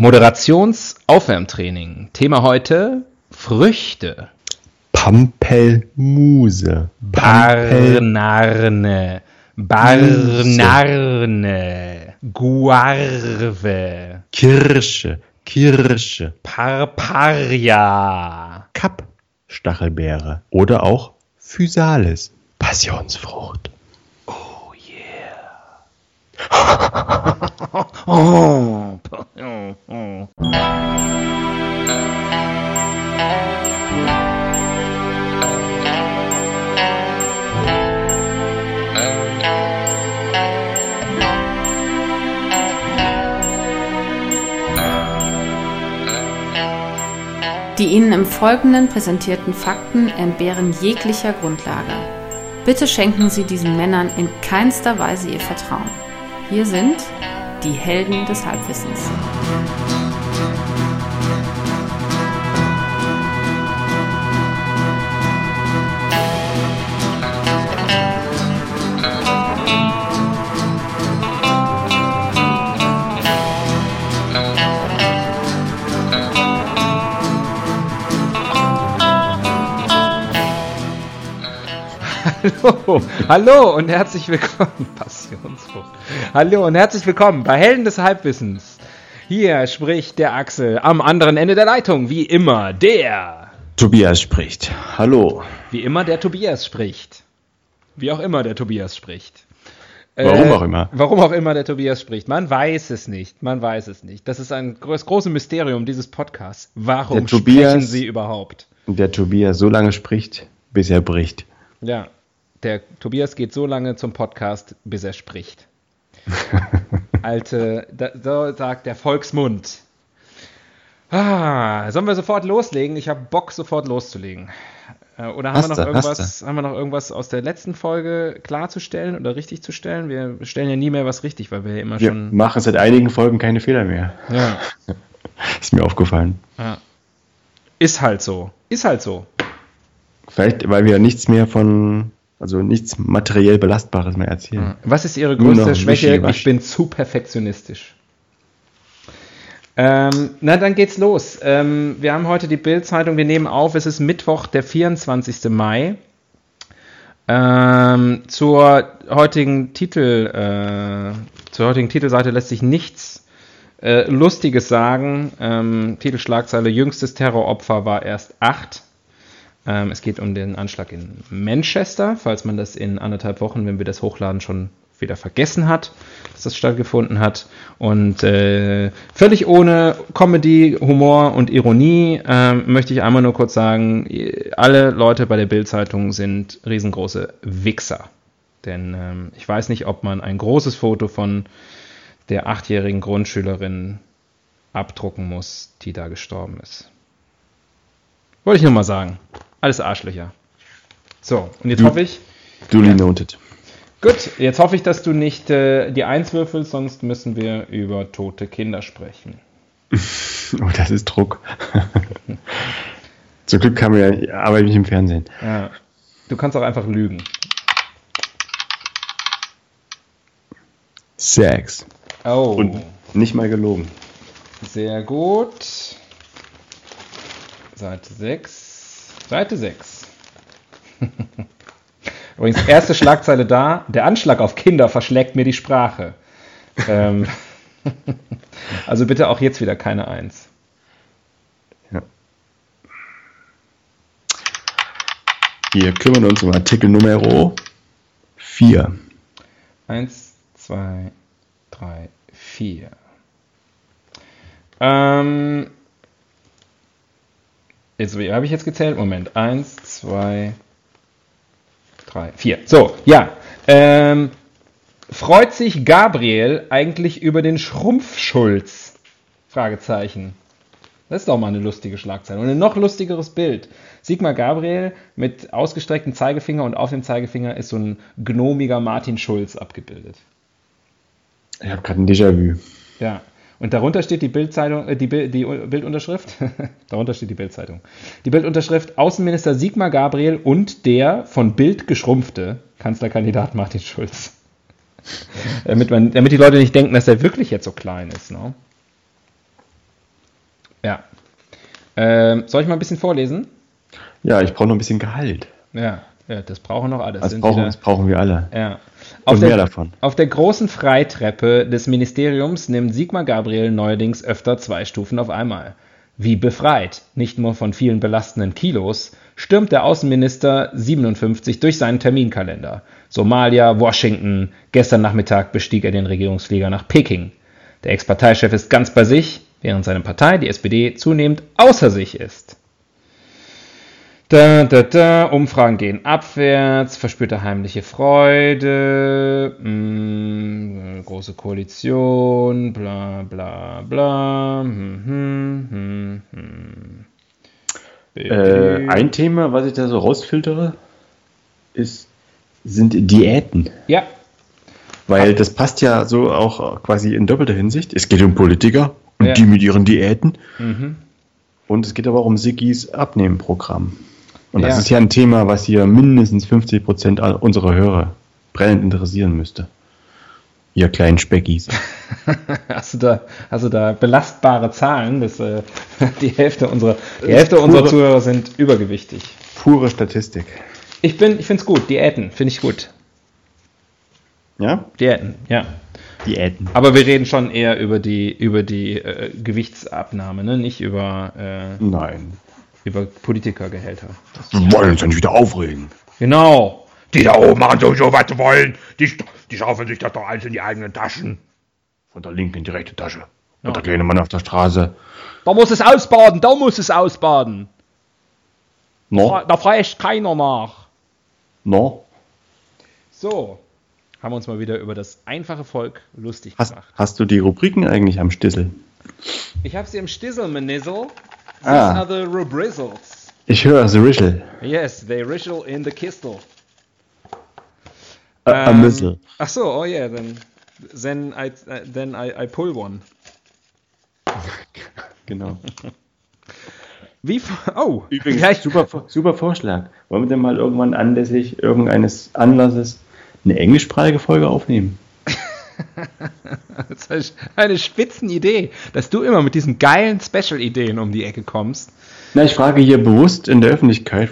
Moderationsaufwärmtraining. Thema heute Früchte. Pampelmuse. Barnarne. Barnarne. Guarve. Kirsche. Kirsche. Parparia. Kappstachelbeere. Oder auch Physalis. Passionsfrucht. Oh yeah. oh. oh. Die Ihnen im Folgenden präsentierten Fakten entbehren jeglicher Grundlage. Bitte schenken Sie diesen Männern in keinster Weise Ihr Vertrauen. Hier sind die Helden des Halbwissens. Hallo, hallo und herzlich willkommen. Passionsfrucht. Hallo und herzlich willkommen bei Helden des Halbwissens. Hier spricht der Axel am anderen Ende der Leitung, wie immer der. Tobias spricht. Hallo. Wie immer der Tobias spricht. Wie auch immer der Tobias spricht. Warum äh, auch immer. Warum auch immer der Tobias spricht. Man weiß es nicht. Man weiß es nicht. Das ist ein das große Mysterium dieses Podcasts. Warum Tobias, sprechen Sie überhaupt? Der Tobias so lange spricht, bis er bricht. Ja, der Tobias geht so lange zum Podcast, bis er spricht. Alte, da, so sagt der Volksmund. Ah, sollen wir sofort loslegen? Ich habe Bock, sofort loszulegen. Äh, oder haben wir, noch irgendwas, haben wir noch irgendwas aus der letzten Folge klarzustellen oder richtig zu stellen? Wir stellen ja nie mehr was richtig, weil wir ja immer wir schon. Wir machen seit einigen Folgen keine Fehler mehr. Ja. Ist mir aufgefallen. Ja. Ist halt so. Ist halt so. Vielleicht, weil wir nichts mehr von also nichts materiell Belastbares mehr erzählen. Was ist Ihre größte Schwäche? Ich bin zu perfektionistisch. Ähm, na, dann geht's los. Ähm, wir haben heute die Bild-Zeitung, wir nehmen auf, es ist Mittwoch, der 24. Mai. Ähm, zur heutigen Titel, äh, zur heutigen Titelseite lässt sich nichts äh, Lustiges sagen. Ähm, Titelschlagzeile: Jüngstes Terroropfer war erst acht. Ähm, es geht um den Anschlag in Manchester, falls man das in anderthalb Wochen, wenn wir das hochladen, schon wieder vergessen hat, dass das stattgefunden hat. Und äh, völlig ohne Comedy, Humor und Ironie äh, möchte ich einmal nur kurz sagen, alle Leute bei der Bild-Zeitung sind riesengroße Wichser. Denn ähm, ich weiß nicht, ob man ein großes Foto von der achtjährigen Grundschülerin abdrucken muss, die da gestorben ist. Wollte ich nur mal sagen. Alles Arschlöcher. So, und jetzt du, hoffe ich. Duly noted. Gut, jetzt hoffe ich, dass du nicht äh, die Eins würfelst, sonst müssen wir über tote Kinder sprechen. oh, das ist Druck. Zum Glück kann wir ja, arbeite ich nicht im Fernsehen. Ja. Du kannst auch einfach lügen. Sex. Oh. Und nicht mal gelogen. Sehr gut. Seite 6. Seite 6. Übrigens, erste Schlagzeile da. Der Anschlag auf Kinder verschlägt mir die Sprache. Ähm, also bitte auch jetzt wieder keine Eins. Ja. Wir kümmern uns um Artikel Nummer 4. 1, 2, 3, 4. Ähm, Jetzt, habe ich jetzt gezählt? Moment. Eins, zwei, drei, vier. So, ja. Ähm, freut sich Gabriel eigentlich über den Schrumpfschulz? Fragezeichen. Das ist doch mal eine lustige Schlagzeile. Und ein noch lustigeres Bild. Sigmar Gabriel mit ausgestrecktem Zeigefinger und auf dem Zeigefinger ist so ein gnomiger Martin Schulz abgebildet. Ich habe gerade ein Déjà-vu. Ja. Und darunter steht die Bildzeitung, äh, die, Bild, die Bildunterschrift. darunter steht die Bildzeitung. Die Bildunterschrift Außenminister Sigmar Gabriel und der von Bild geschrumpfte Kanzlerkandidat Martin Schulz. damit, man, damit die Leute nicht denken, dass er wirklich jetzt so klein ist. Ne? Ja. Ähm, soll ich mal ein bisschen vorlesen? Ja, ich brauche noch ein bisschen Gehalt. Ja, ja das brauchen noch alle. Das, brauchen, das brauchen wir alle. Ja. Und Auf mehr der, davon. auf der großen Freitreppe des Ministeriums nimmt Sigmar Gabriel neuerdings öfter zwei Stufen auf einmal. Wie befreit, nicht nur von vielen belastenden Kilos, stürmt der Außenminister 57 durch seinen Terminkalender. Somalia, Washington, gestern Nachmittag bestieg er den Regierungsflieger nach Peking. Der Ex-Parteichef ist ganz bei sich, während seine Partei, die SPD, zunehmend außer sich ist. Da, da, da, Umfragen gehen abwärts, verspürte heimliche Freude, mh, große Koalition, bla bla bla. Hm, hm, hm, hm. Äh, ein Thema, was ich da so rausfiltere, ist, sind Diäten. ja, Weil das passt ja so auch quasi in doppelter Hinsicht. Es geht um Politiker und Ja. die mit ihren Diäten. mhm. Und es geht aber auch um Siggis Abnehmprogramm. Und das Ja. ist ja ein Thema, was hier mindestens 50 Prozent unserer Hörer brennend interessieren müsste. Ihr kleinen Speckis. Hast du da, hast du da belastbare Zahlen? Das, äh, die Hälfte unserer, die Hälfte unserer pure- Zuhörer sind übergewichtig. Pure Statistik. Ich bin, ich find's gut. Diäten, finde ich gut. Ja? Diäten, ja. Diäten. Aber wir reden schon eher über die, über die äh, Gewichtsabnahme, ne? nicht über, äh, Nein. Über Politikergehälter. Wir wollen uns ja nicht wieder aufregen. Genau. Die da oben machen sowieso, was sie wollen. Die, die schaufeln sich das doch alles in die eigenen Taschen. Von der linken in die rechte Tasche. Und der kleine Mann auf der Straße. Da muss es ausbaden, da muss es ausbaden. No? Da fragt keiner nach. No? So, haben wir uns mal wieder über das einfache Volk lustig Hast, gemacht. hast du die Rubriken eigentlich am Stissel? Ich habe sie im Stissel, Manizzle. These Ah. are the rubrizzles. Ich höre The Rischel. Yes, they ritual in the kistel. A, a Ähm, Missile. Ach so, oh yeah, then, then, I, then I, I pull one. Genau. Wie, oh, Übrigens, ja, ich, super, super Vorschlag. Wollen wir denn mal irgendwann anlässlich irgendeines Anlasses eine englischsprachige Folge aufnehmen? das ist eine Spitzenidee, dass du immer mit diesen geilen Special-Ideen um die Ecke kommst. Na, ich frage hier bewusst in der Öffentlichkeit.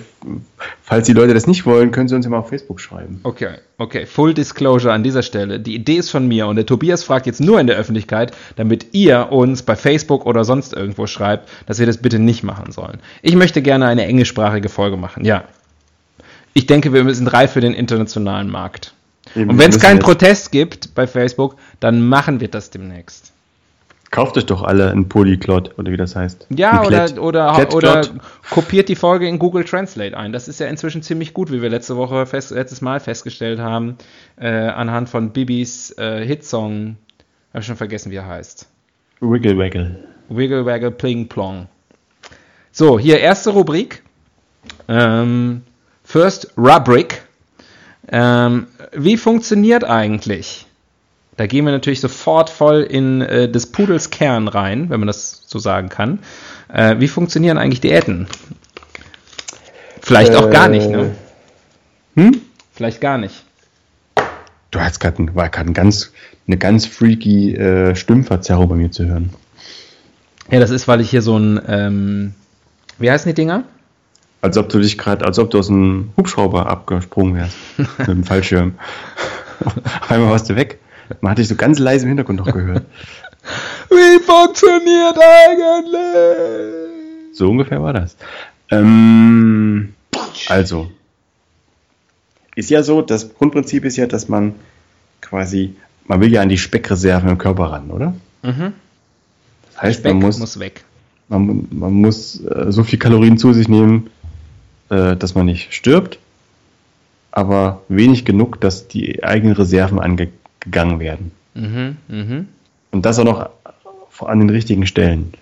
Falls die Leute das nicht wollen, können sie uns ja mal auf Facebook schreiben. Okay, okay, Full Disclosure an dieser Stelle. Die Idee ist von mir und der Tobias fragt jetzt nur in der Öffentlichkeit, damit ihr uns bei Facebook oder sonst irgendwo schreibt, dass wir das bitte nicht machen sollen. Ich möchte gerne eine englischsprachige Folge machen, ja. Ich denke, wir sind reif für den internationalen Markt. Eben, Und wenn es keinen Protest gibt bei Facebook, dann machen wir das demnächst. Kauft euch doch alle ein Polyglot oder wie das heißt. Ja, oder, oder, oder kopiert die Folge in Google Translate ein. Das ist ja inzwischen ziemlich gut, wie wir letzte Woche fest, letztes Mal festgestellt haben, äh, anhand von Bibis äh, Hitsong. Habe schon vergessen, wie er heißt. Wiggle Waggle. Wiggle Waggle Pling Plong. So, hier erste Rubrik. Ähm, first Rubric. Ähm, wie funktioniert eigentlich? Da gehen wir natürlich sofort voll in äh, des Pudels Kern rein, wenn man das so sagen kann. Äh, wie funktionieren eigentlich Diäten? Vielleicht auch gar nicht, ne? Hm? Vielleicht gar nicht. Du hast gerade ein ganz, eine ganz freaky äh, Stimmverzerrung bei mir zu hören. Ja, das ist, weil ich hier so ein, ähm, wie heißen die Dinger? Als ob du dich gerade, als ob du aus einem Hubschrauber abgesprungen wärst. mit dem Fallschirm. Einmal warst du weg. Man hat dich so ganz leise im Hintergrund noch gehört. Wie funktioniert eigentlich? So ungefähr war das. Ähm, also, ist ja so, das Grundprinzip ist ja, dass man quasi, man will ja an die Speckreserven im Körper ran, oder? Mhm. Das heißt, Speck man muss, muss weg. man, man muss äh, so viel Kalorien zu sich nehmen, äh, dass man nicht stirbt, aber wenig genug, dass die eigenen Reserven angegangen werden. Mhm, mhm. Und das auch noch an den richtigen Stellen.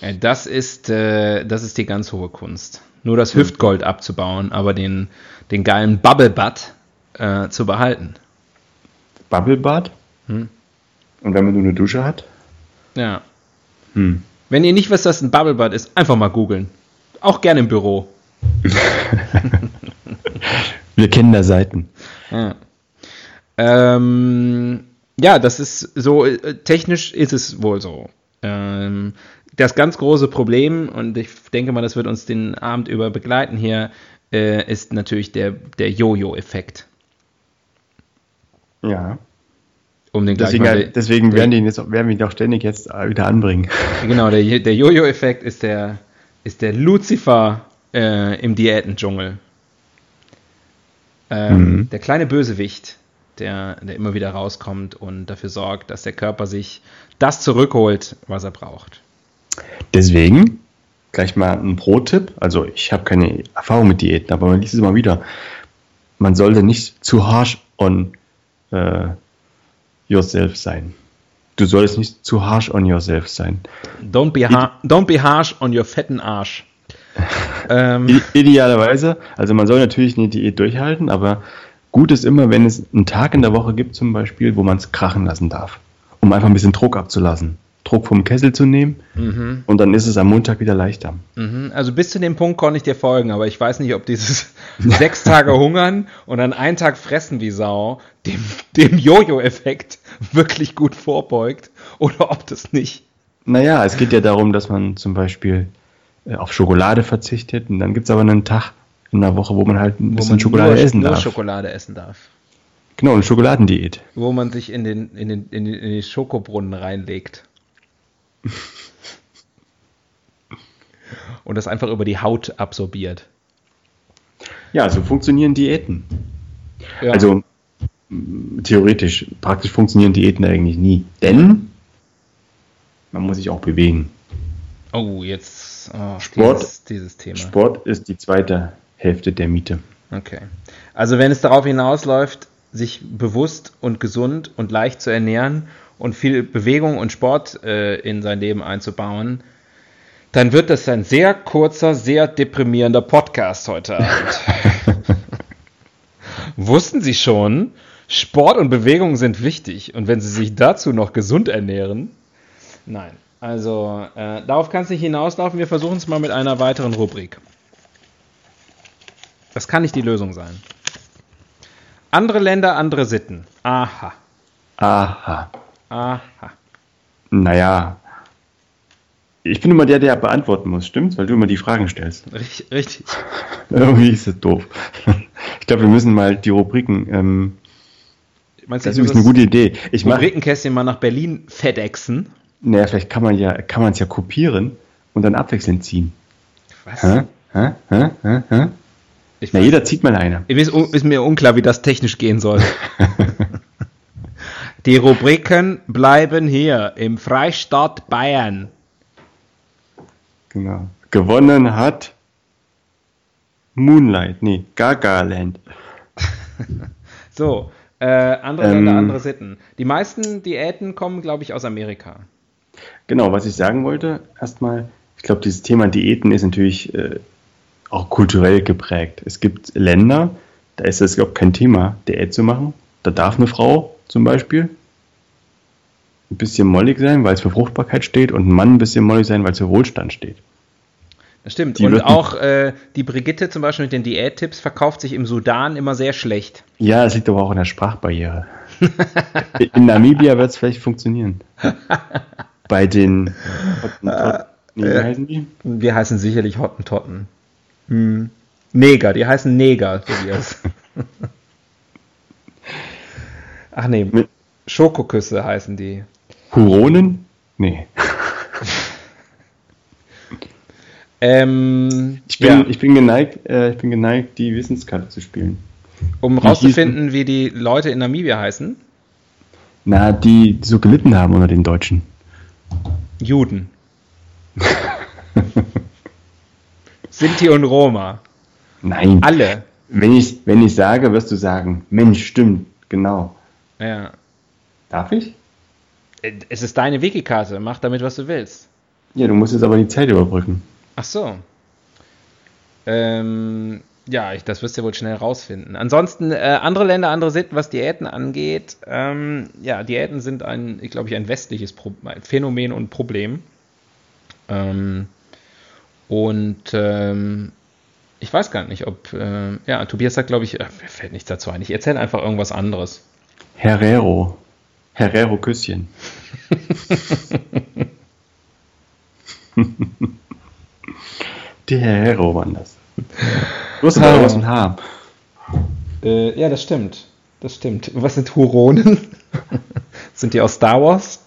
Ja, das ist, äh, das ist die ganz hohe Kunst. Nur das Hüftgold abzubauen, aber den, den geilen Bubble Butt äh, zu behalten. Bubblebad. Hm. Und wenn man nur eine Dusche hat? Ja. Hm. Wenn ihr nicht wisst, was ein Bubble Butt ist, einfach mal googeln. Auch gerne im Büro. Wir kennen da Seiten. Ja. Ähm, ja, das ist so, äh, technisch ist es wohl so. Ähm, das ganz große Problem, und ich denke mal, das wird uns den Abend über begleiten hier, äh, ist natürlich der, der Jojo-Effekt. Ja. Um den Deswegen, mal- deswegen werden, die jetzt, werden wir ihn auch ständig jetzt äh, wieder anbringen. Genau, der, der Jojo-Effekt ist der, ist der Lucifer äh, im Diätendschungel. Ähm, Mhm. Der kleine Bösewicht, der, der immer wieder rauskommt und dafür sorgt, dass der Körper sich das zurückholt, was er braucht. Deswegen gleich mal ein Pro-Tipp. Also ich habe keine Erfahrung mit Diäten, aber man liest es immer wieder. Man sollte nicht zu harsh on äh, yourself sein. Du solltest nicht zu harsh on yourself sein. Don't be, har don't be harsh on your fetten Arsch. ähm, idealerweise, also man soll natürlich eine Diät durchhalten, aber gut ist immer, wenn es einen Tag in der Woche gibt zum Beispiel, wo man es krachen lassen darf, um einfach ein bisschen Druck abzulassen. Druck vom Kessel zu nehmen und dann ist es am Montag wieder leichter. Mhm, Also bis zu dem Punkt konnte ich dir folgen, aber ich weiß nicht, ob dieses sechs Tage hungern und dann einen Tag fressen wie Sau dem, dem Jojo-Effekt wirklich gut vorbeugt oder ob das nicht. Naja, es geht ja darum, dass man zum Beispiel auf Schokolade verzichtet und dann gibt es aber einen Tag in der Woche, wo man halt ein Wo bisschen Schokolade nur, essen nur darf. Schokolade essen darf. Genau, eine Schokoladendiät. Wo man sich in den, in den, in den, in die Schokobrunnen reinlegt. Und das einfach über die Haut absorbiert. Ja, so funktionieren Diäten. Ja. Also theoretisch, praktisch funktionieren Diäten eigentlich nie. Denn man muss sich auch bewegen. Oh, jetzt oh, Sport- dieses, dieses Thema. Sport ist die zweite Hälfte der Miete. Okay. Also wenn es darauf hinausläuft, sich bewusst und gesund und leicht zu ernähren und viel Bewegung und Sport äh, in sein Leben einzubauen, dann wird das ein sehr kurzer, sehr deprimierender Podcast heute Abend. Wussten Sie schon, Sport und Bewegung sind wichtig und wenn Sie sich dazu noch gesund ernähren? Nein. Also äh, darauf kann es nicht hinauslaufen. Wir versuchen es mal mit einer weiteren Rubrik. Das kann nicht die Lösung sein. Andere Länder, andere Sitten. Aha. Aha. Aha. Naja. Ich bin immer der, der beantworten muss, stimmt's? Weil du immer die Fragen stellst. Richtig. richtig. Irgendwie ist das doof. Ich glaube, wir müssen mal die Rubriken. Ähm, Meinst du, das ist eine gute Idee. Ich. Rubrikenkästchen mal nach Berlin FedExen? Naja, vielleicht kann man ja, kann man es ja kopieren und dann abwechselnd ziehen. Was? Hä? Hä? Hä? Hä? Hä? Ich Na, jeder zieht mal eine. Ist, ist mir unklar, wie das technisch gehen soll. Die Rubriken bleiben hier im Freistaat Bayern. Genau. Gewonnen hat Moonlight. Nee, Gagaland. So, äh, andere Ähm. Länder, andere Sitten. Die meisten Diäten kommen, glaube ich, aus Amerika. Genau, was ich sagen wollte, erstmal, ich glaube, dieses Thema Diäten ist natürlich äh, auch kulturell geprägt. Es gibt Länder, da ist es überhaupt kein Thema, Diät zu machen. Da darf eine Frau zum Beispiel ein bisschen mollig sein, weil es für Fruchtbarkeit steht, und ein Mann ein bisschen mollig sein, weil es für Wohlstand steht. Das stimmt. Die Und auch äh, die Brigitte zum Beispiel mit den Diättipps verkauft sich im Sudan immer sehr schlecht. Ja, es liegt aber auch in der Sprachbarriere. In Namibia wird es vielleicht funktionieren. Bei den Hottentotten, nee, wie heißen die? Wir heißen sicherlich Hottentotten. Hm. Neger, die heißen Neger, Tobias. Ach nee, Mit- Schokoküsse heißen die. Huronen? Nee. Ähm, Ich bin, ja, ich bin geneigt, äh, ich bin geneigt, die Wissenskarte zu spielen. um wie rauszufinden, wie die Leute in Namibia heißen. Na, die, die so gelitten haben unter den Deutschen. Juden. Sinti und Roma. Nein. Alle. Wenn ich, wenn ich sage, wirst du sagen, Mensch, stimmt, genau. Ja. Darf ich? Es ist deine Wikikarte. Mach damit, was du willst. Ja, du musst jetzt aber die Zeit überbrücken. Ach so. Ähm, ja, ich, das wirst du ja wohl schnell rausfinden. Ansonsten, äh, andere Länder, andere Sitten, was Diäten angeht. Ähm, ja, Diäten sind ein, ich glaube ich, ein westliches Pro Phänomen und Problem. Ähm, und ähm, ich weiß gar nicht, ob, äh, ja, Tobias sagt, glaube ich, äh, mir fällt nichts dazu ein. Ich erzähle einfach irgendwas anderes. Herrero. Herrero Küsschen. Die Hero waren das. Du hast aber was mit H. Äh, ja, das stimmt. Das stimmt. Was sind Huronen? sind die aus Star Wars?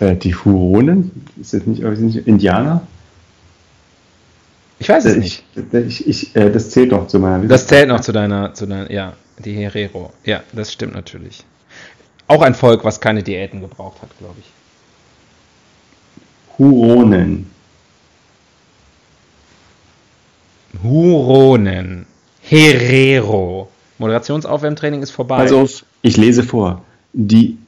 Äh, die Huronen? Ist das nicht, sind nicht Indianer? Ich weiß es Äh, nicht. Ich, ich, ich, äh, das zählt noch zu meiner Das zählt noch zu deiner, zu deiner, ja, die Herero. Ja, das stimmt natürlich. Auch ein Volk, was keine Diäten gebraucht hat, glaube ich. Huronen. Huronen. Herero. Moderationsaufwärmtraining ist vorbei. Also, ich lese vor. Die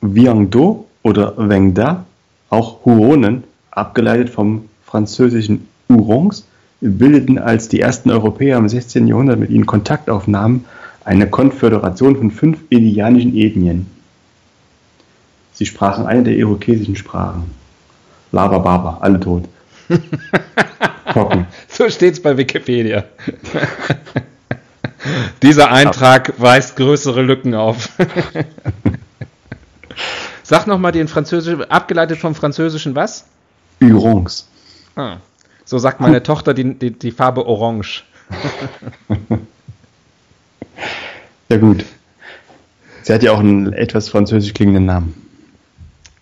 Viangdo oder Wengda, auch Huronen, abgeleitet vom französischen Hurons, bildeten als die ersten Europäer im 16. Jahrhundert mit ihnen Kontakt aufnahmen, eine Konföderation von fünf indianischen Ethnien. Sie sprachen eine der irokesischen Sprachen. Lava Baba, alle tot. Trocken. So steht's bei Wikipedia. Dieser Eintrag weist größere Lücken auf. Sag nochmal den französischen, abgeleitet vom französischen was? Hurons. Ah, so sagt meine Tochter die, die, die Farbe Orange. Ja gut. Sie hat ja auch einen etwas französisch klingenden Namen.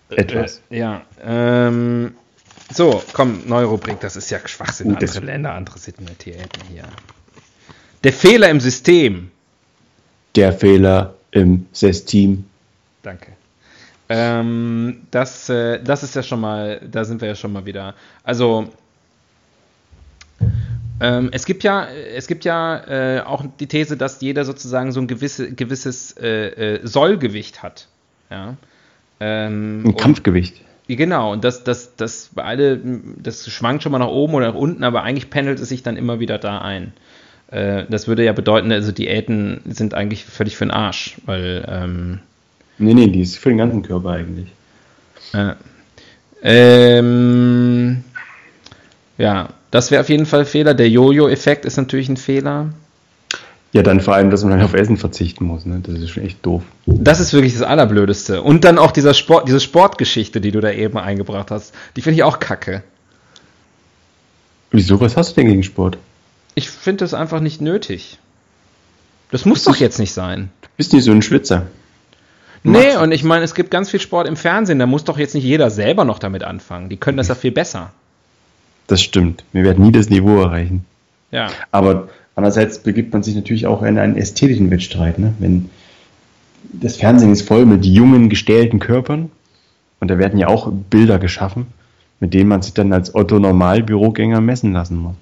Etwas. Äh, ja. Ähm, so, komm, neue Rubrik, das ist ja Schwachsinn. Gut, andere Länder, andere Sitten hier. Der Fehler im System. Der Fehler im System. Danke. Ähm, das, äh, das ist ja schon mal, da sind wir ja schon mal wieder. Also, ähm, es gibt ja, es gibt ja äh, auch die These, dass jeder sozusagen so ein gewisse, gewisses äh, äh, Sollgewicht hat. Ja. Ähm, Ein Kampfgewicht. Genau, und das, das, das alle, das schwankt schon mal nach oben oder nach unten, aber eigentlich pendelt es sich dann immer wieder da ein. Äh, das würde ja bedeuten, also Diäten sind eigentlich völlig für den Arsch, weil ähm, Nee, nee, die ist für den ganzen Körper eigentlich. äh, ähm, ja, das wäre auf jeden Fall ein Fehler. Der Jojo-Effekt ist natürlich ein Fehler. Ja, dann vor allem, dass man dann auf Essen verzichten muss. Ne? Das ist schon echt doof. Das ist wirklich das Allerblödeste. Und dann auch dieser Sport, diese Sportgeschichte, die du da eben eingebracht hast, die finde ich auch kacke. Wieso, was hast du denn gegen Sport? Ich finde das einfach nicht nötig. Das muss doch jetzt nicht sein. Du bist nicht so ein Schwitzer. Du Nee, und ich meine, es gibt ganz viel Sport im Fernsehen, da muss doch jetzt nicht jeder selber noch damit anfangen. Die können das ja viel besser. Das stimmt. Wir werden nie das Niveau erreichen. Ja. Aber andererseits begibt man sich natürlich auch in einen ästhetischen Wettstreit. Ne? Wenn das Fernsehen ist voll mit jungen, gestählten Körpern und da werden ja auch Bilder geschaffen, mit denen man sich dann als Otto-Normal-Bürogänger messen lassen muss.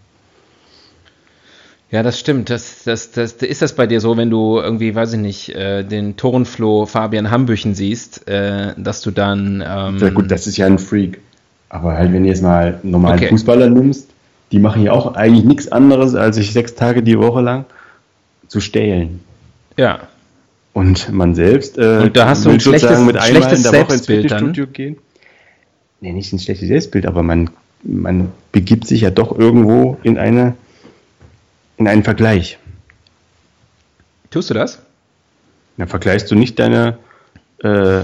Ja, das stimmt. Das, das, das, ist das bei dir so, wenn du irgendwie, weiß ich nicht, äh, den Turnfloh Fabian Hambüchen siehst, äh, dass du dann. Ähm, Ja gut, das ist ja ein Freak. Aber halt, wenn du jetzt mal einen normalen Okay. Fußballer nimmst, die machen ja auch eigentlich nichts anderes, als sich sechs Tage die Woche lang zu stählen. ja. Und man selbst äh, Und da hast du ein schlechtes- mit einmal in schlechtes der Woche ins Selbstbild dann? Fitnessstudio gehen. Nee, nicht ein schlechtes Selbstbild, aber man, man begibt sich ja doch irgendwo in eine in einen Vergleich. Tust du das? Da vergleichst du nicht deine äh,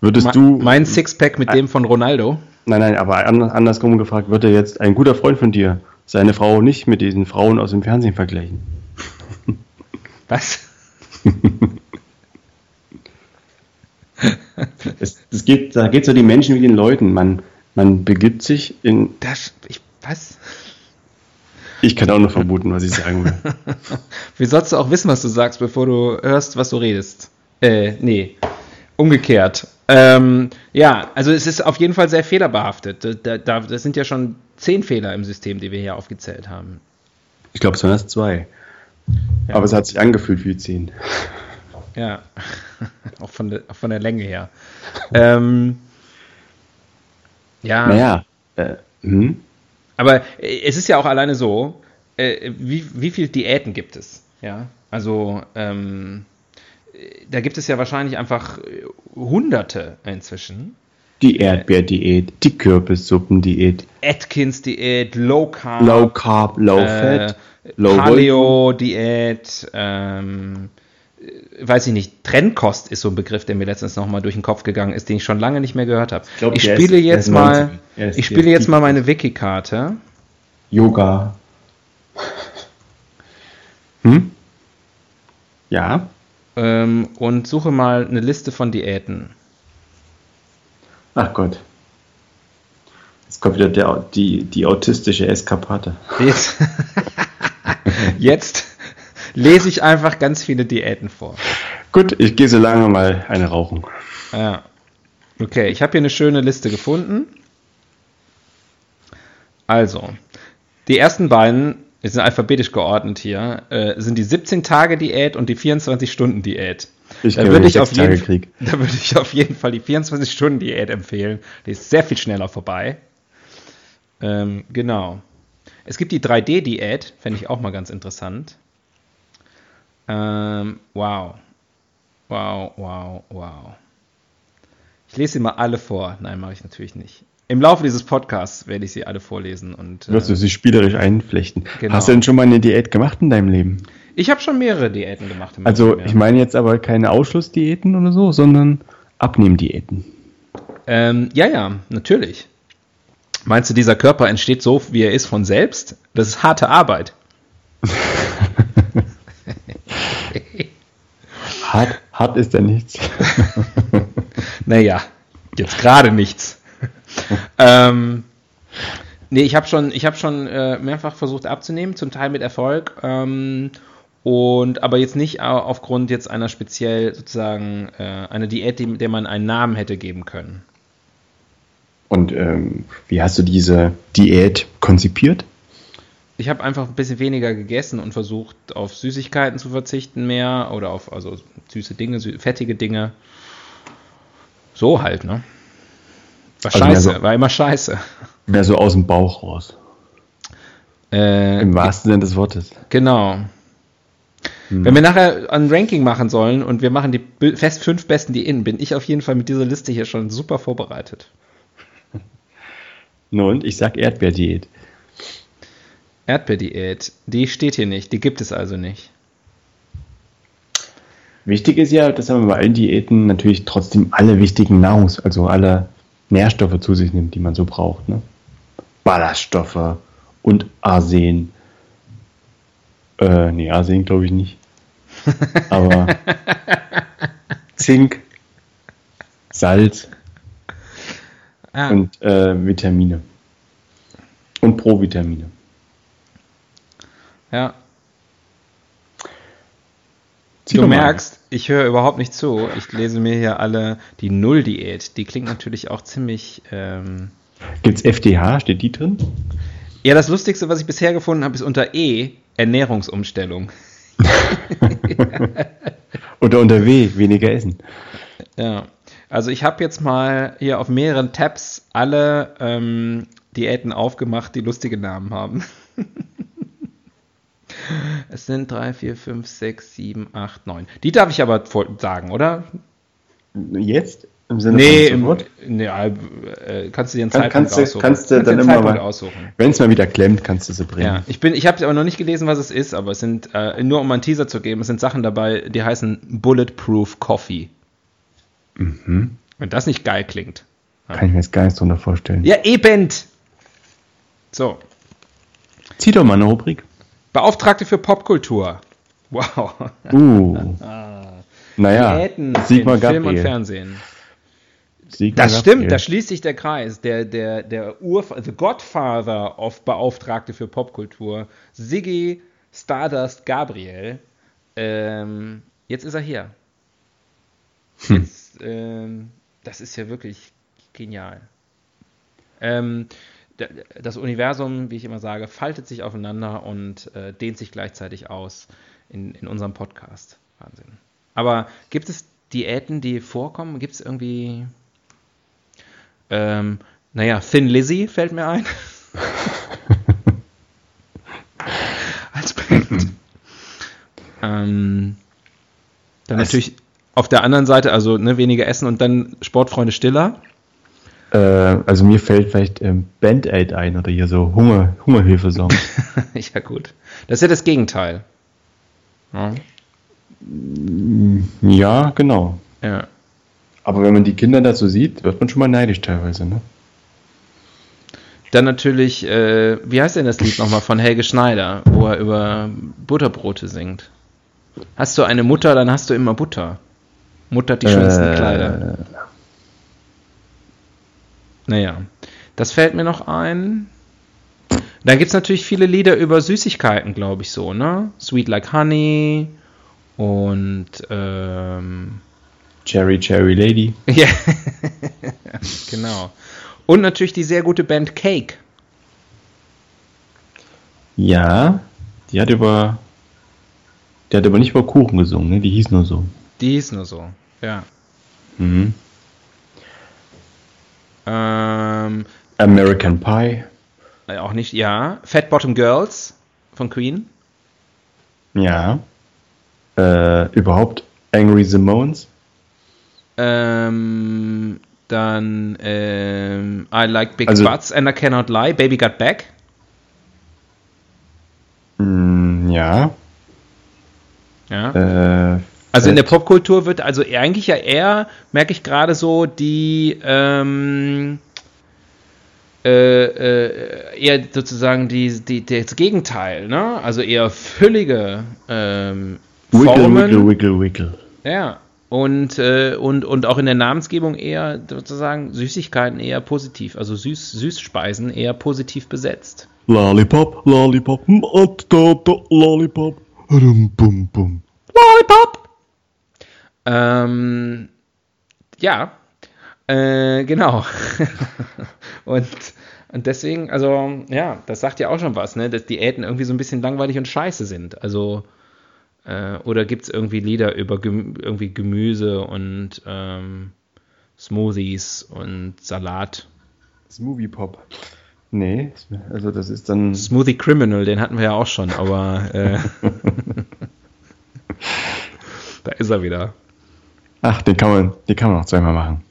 würdest Ma- du mein Sixpack mit dem von Ronaldo? Nein, nein, aber an- andersrum gefragt, würde jetzt ein guter Freund von dir seine Frau nicht mit diesen Frauen aus dem Fernsehen vergleichen? Was? Es, es geht, da geht es ja die Menschen wie den Leuten. Man, man begibt sich in. Das, ich, was? Ich kann auch nur vermuten, was ich sagen will. Wie sollst du auch wissen, was du sagst, bevor du hörst, was du redest? Äh, nee. Umgekehrt. Ähm, ja, also es ist auf jeden Fall sehr fehlerbehaftet. Da, da, da- das sind ja schon zehn Fehler im System, die wir hier aufgezählt haben. Ich glaube, es waren erst zwei. Ja. Aber es hat sich angefühlt wie zehn. Ja, auch von der, auch von der Länge her. ähm, ja, Naja. Äh, hm? aber äh, es ist ja auch alleine so, äh, wie, wie viel Diäten gibt es? Ja, also ähm, äh, da gibt es ja wahrscheinlich einfach äh, Hunderte inzwischen. Die Erdbeerdiät, die Kürbissuppendiät, Atkins-Diät, Low Carb, Low Carb, Low äh, Fat, Low. Paleo-Diät, ähm, weiß ich nicht, Trennkost ist so ein Begriff, der mir letztens nochmal durch den Kopf gegangen ist, den ich schon lange nicht mehr gehört habe. Ich, glaub, ich spiele ist- jetzt mal, 90. Ist ich spiele jetzt mal meine Wiki-Karte. Yoga. Hm? Ja? Ähm, und suche mal eine Liste von Diäten. Ach Gott. Jetzt kommt wieder der, die, die autistische Eskapade. Jetzt, jetzt lese ich einfach ganz viele Diäten vor. Gut, ich gehe so lange mal eine rauchen. Ja. Okay, ich habe hier eine schöne Liste gefunden. Also, die ersten beiden, wir sind alphabetisch geordnet hier, äh, sind die 17-Tage-Diät und die 24-Stunden-Diät. Ich Da würde ich, auf jeden, Sechstagekrieg. da würde ich auf jeden Fall die 24-Stunden-Diät empfehlen. Die ist sehr viel schneller vorbei. Ähm, genau. Es gibt die 3D-Diät, fände ich auch mal ganz interessant. Ähm, wow. Wow, wow, wow. Ich lese sie mal alle vor. Nein, mache ich natürlich nicht. Im Laufe dieses Podcasts werde ich sie alle vorlesen. Und, Wirst du äh, sie spielerisch einflechten. Genau. Hast du denn schon mal eine Diät gemacht in deinem Leben? ich habe schon mehrere Diäten gemacht. Also, Leben, ja. ich meine jetzt aber keine Ausschlussdiäten oder so, sondern Abnehmdiäten. Ähm, ja, ja, natürlich. Meinst du, dieser Körper entsteht so, wie er ist, von selbst? Das ist harte Arbeit. Hart, hart ist ja nichts. Naja, jetzt gerade nichts. ähm, nee, ich habe schon, ich hab schon äh, mehrfach versucht abzunehmen, zum Teil mit Erfolg. Ähm, und aber jetzt nicht au- aufgrund jetzt einer speziell sozusagen äh, einer Diät, die, der man einen Namen hätte geben können. Und ähm, wie hast du diese Diät konzipiert? Ich habe einfach ein bisschen weniger gegessen und versucht, auf Süßigkeiten zu verzichten mehr oder auf also süße Dinge, sü fettige Dinge. So halt, ne? War Also scheiße, so- war immer scheiße. Mehr so aus dem Bauch raus. Äh, Im wahrsten Sinne des Wortes. Genau. Wenn wir nachher ein Ranking machen sollen und wir machen die fest fünf besten Diäten, bin ich auf jeden Fall mit dieser Liste hier schon super vorbereitet. Nun, ich sag Erdbeerdiät. Erdbeerdiät, die steht hier nicht, die gibt es also nicht. Wichtig ist ja, dass man bei allen Diäten natürlich trotzdem alle wichtigen Nahrungs-, also alle Nährstoffe zu sich nimmt, die man so braucht. Ne? Ballaststoffe und Arsen. Äh, nee, Arsen glaube ich nicht. Aber Zink, Salz Ah, und äh, Vitamine. Und Provitamine. ja. Zieh Du merkst, ich höre überhaupt nicht zu. Ich lese mir hier alle die Null-Diät. Die klingt natürlich auch ziemlich. Ähm. Gibt's FDH? Steht die drin? ja, das Lustigste, was ich bisher gefunden habe, ist unter E Ernährungsumstellung. Oder unter W, weniger essen. Ja, also ich habe jetzt mal hier auf mehreren Tabs alle ähm, Diäten aufgemacht, die lustige Namen haben. es sind 3, 4, 5, 6, 7, 8, 9. Die darf ich aber sagen, oder? Jetzt? Im Sinne Nee, von im, sofort? nee äh, kannst du dir einen Kann- Zeitpunkt kannst du- aussuchen. kannst du dir dann immer mal- aussuchen. Wenn es mal wieder klemmt, kannst du sie bringen. Ja, ich bin, ich habe aber noch nicht gelesen, was es ist, aber es sind äh, nur um einen Teaser zu geben, es sind Sachen dabei, die heißen Bulletproof Coffee. Mhm. Wenn das nicht geil klingt. Kann ich mir jetzt gar nichts drunter vorstellen. Ja, eben. So, Zieh doch mal eine Rubrik. Beauftragte für Popkultur. Wow. Uh. naja, Diäten Sigmar in Film und Gabriel. Fernsehen. Sigmar Das Gabriel. stimmt, da schließt sich der Kreis. Der, der, der Ur the Godfather of Beauftragte für Popkultur, Siggy Stardust Gabriel. Ähm, jetzt ist er hier. Hm. Jetzt, ähm, das ist ja wirklich genial. Ähm, das Universum, wie ich immer sage, faltet sich aufeinander und äh, dehnt sich gleichzeitig aus in, in unserem Podcast. Wahnsinn. Aber gibt es Diäten, die vorkommen? Gibt es irgendwie. Ähm, naja, Thin Lizzy fällt mir ein. Als Band. ähm, dann Es- natürlich auf der anderen Seite, also ne, weniger essen und dann Sportfreunde stiller. Äh, also mir fällt vielleicht ähm, Band-Aid ein oder hier so Hunger, Hungerhilfesong. ja, gut. Das ist ja das Gegenteil. Ja. Ja, genau. Ja. Aber wenn man die Kinder dazu sieht, wird man schon mal neidisch teilweise, ne? Dann natürlich, äh, wie heißt denn das Lied nochmal von Helge Schneider, wo er über Butterbrote singt? Hast du eine Mutter, dann hast du immer Butter. Mutter hat die schönsten Äh, Kleider. Naja, das fällt mir noch ein. Dann gibt es natürlich viele Lieder über Süßigkeiten, glaube ich, so, ne? Sweet Like Honey und ähm, Cherry Cherry Lady. ja, genau. Und natürlich die sehr gute Band Cake. Ja, die hat über. Die hat aber nicht über Kuchen gesungen, ne? Die hieß nur so. Die hieß nur so, ja. Mhm. Ähm, American Pie. äh, auch nicht, ja. Fat Bottom Girls von Queen. Ja. Äh, überhaupt Angry Simones. Ähm, dann ähm, I Like Big Also- Butts and I Cannot Lie, Baby Got Back. Mm, ja. Ja. Äh, Also in der Fat- Popkultur wird also eigentlich ja eher, merke ich gerade so, die ähm, äh, äh, eher sozusagen die, die, das Gegenteil, ne? Also eher füllige ähm, Wiggle, Formen. wiggle, wiggle, wiggle. Ja. Und, äh, und, und auch in der Namensgebung eher sozusagen Süßigkeiten eher positiv, also Süß, Süßspeisen eher positiv besetzt. Lollipop, Lollipop, mm, oh, Lollipop. Bum. Lollipop! Ähm, ja, äh, genau. und, und deswegen, also, ja, das sagt ja auch schon was, ne, dass Diäten irgendwie so ein bisschen langweilig und scheiße sind. Also, äh, oder gibt es irgendwie Lieder über Gemü irgendwie Gemüse und ähm, Smoothies und Salat? Smoothie Pop. Nee, also das ist dann. Smoothie Criminal, den hatten wir ja auch schon, aber äh, da ist er wieder. Ach, den kann man, den kann man noch zweimal machen.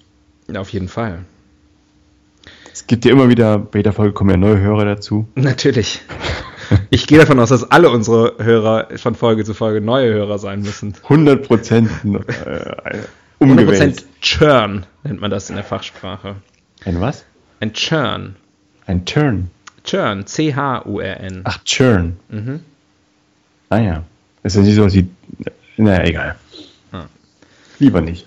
Ja, auf jeden Fall. Es gibt ja immer wieder, bei jeder Folge kommen ja neue Hörer dazu. Natürlich. Ich gehe davon aus, dass alle unsere Hörer von Folge zu Folge neue Hörer sein müssen. 100 Prozent äh, umgewählt. 100% Churn nennt man das in der Fachsprache. Ein was? Ein Churn. Ein Turn. Churn. C-H-U-R-N. Ach, Churn. Mhm. Ah ja. Ist ja nicht so wie. Naja, egal. Lieber nicht.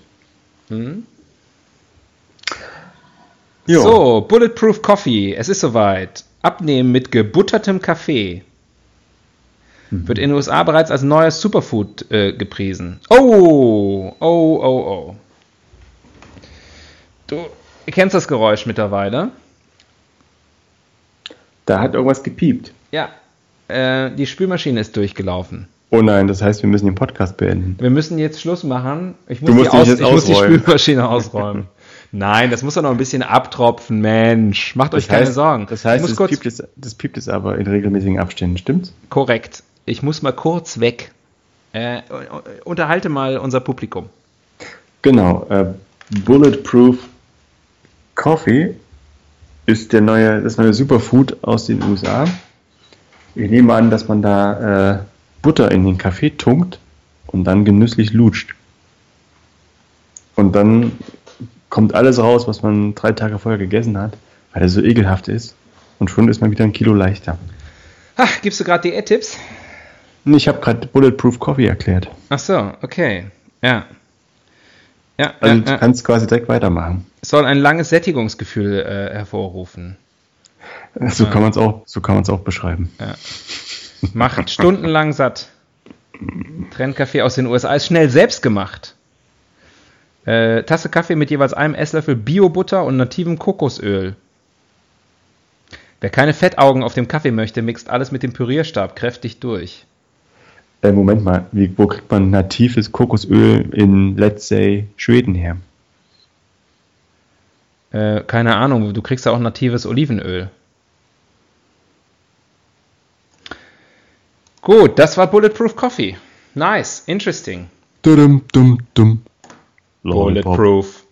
Jo. So, Bulletproof Coffee. Es ist soweit. Abnehmen mit gebuttertem Kaffee. Wird in den USA bereits als neues Superfood äh, gepriesen. Oh, oh, oh, oh. Du kennst das Geräusch mittlerweile. Da hat irgendwas gepiept. Ja, äh, die Spülmaschine ist durchgelaufen. Oh nein, das heißt, wir müssen den Podcast beenden. Wir müssen jetzt Schluss machen. Ich muss, Du die, musst dich aus, jetzt ich muss die. Spülmaschine ausräumen. Nein, das muss doch noch ein bisschen abtropfen, Mensch. Macht euch Das keine heißt, Sorgen. Das heißt, das, kurz, piept es, das piept es aber in regelmäßigen Abständen, stimmt's? korrekt. Ich muss mal kurz weg. Äh, unterhalte mal unser Publikum. Genau. Äh, Bulletproof Coffee ist der neue, das neue Superfood aus den USA. Ich nehme an, dass man da äh, Butter in den Kaffee tunkt und dann genüsslich lutscht. Und dann kommt alles raus, was man drei Tage vorher gegessen hat, weil er so ekelhaft ist. Und schon ist man wieder ein Kilo leichter. Ha, gibst du gerade Diät-Tipps? Und Ich habe gerade Bulletproof Coffee erklärt. Ach so, okay. Ja. Ja, Also ja, du ja. kannst quasi direkt weitermachen. Es soll ein langes Sättigungsgefühl äh, hervorrufen. So kann man es auch, so kann man es auch beschreiben. Macht stundenlang satt. Trendkaffee aus den USA ist schnell selbst gemacht. Äh, Tasse Kaffee mit jeweils einem Esslöffel Bio-Butter und nativem Kokosöl. Wer keine Fettaugen auf dem Kaffee möchte, mixt alles mit dem Pürierstab kräftig durch. Äh, Moment mal, wie, wo kriegt man natives Kokosöl in, let's say, Schweden her? Äh, keine Ahnung, du kriegst ja auch natives Olivenöl. Gut, das war Bulletproof Coffee. Nice, interesting. Dum, dum, dum. Bulletproof.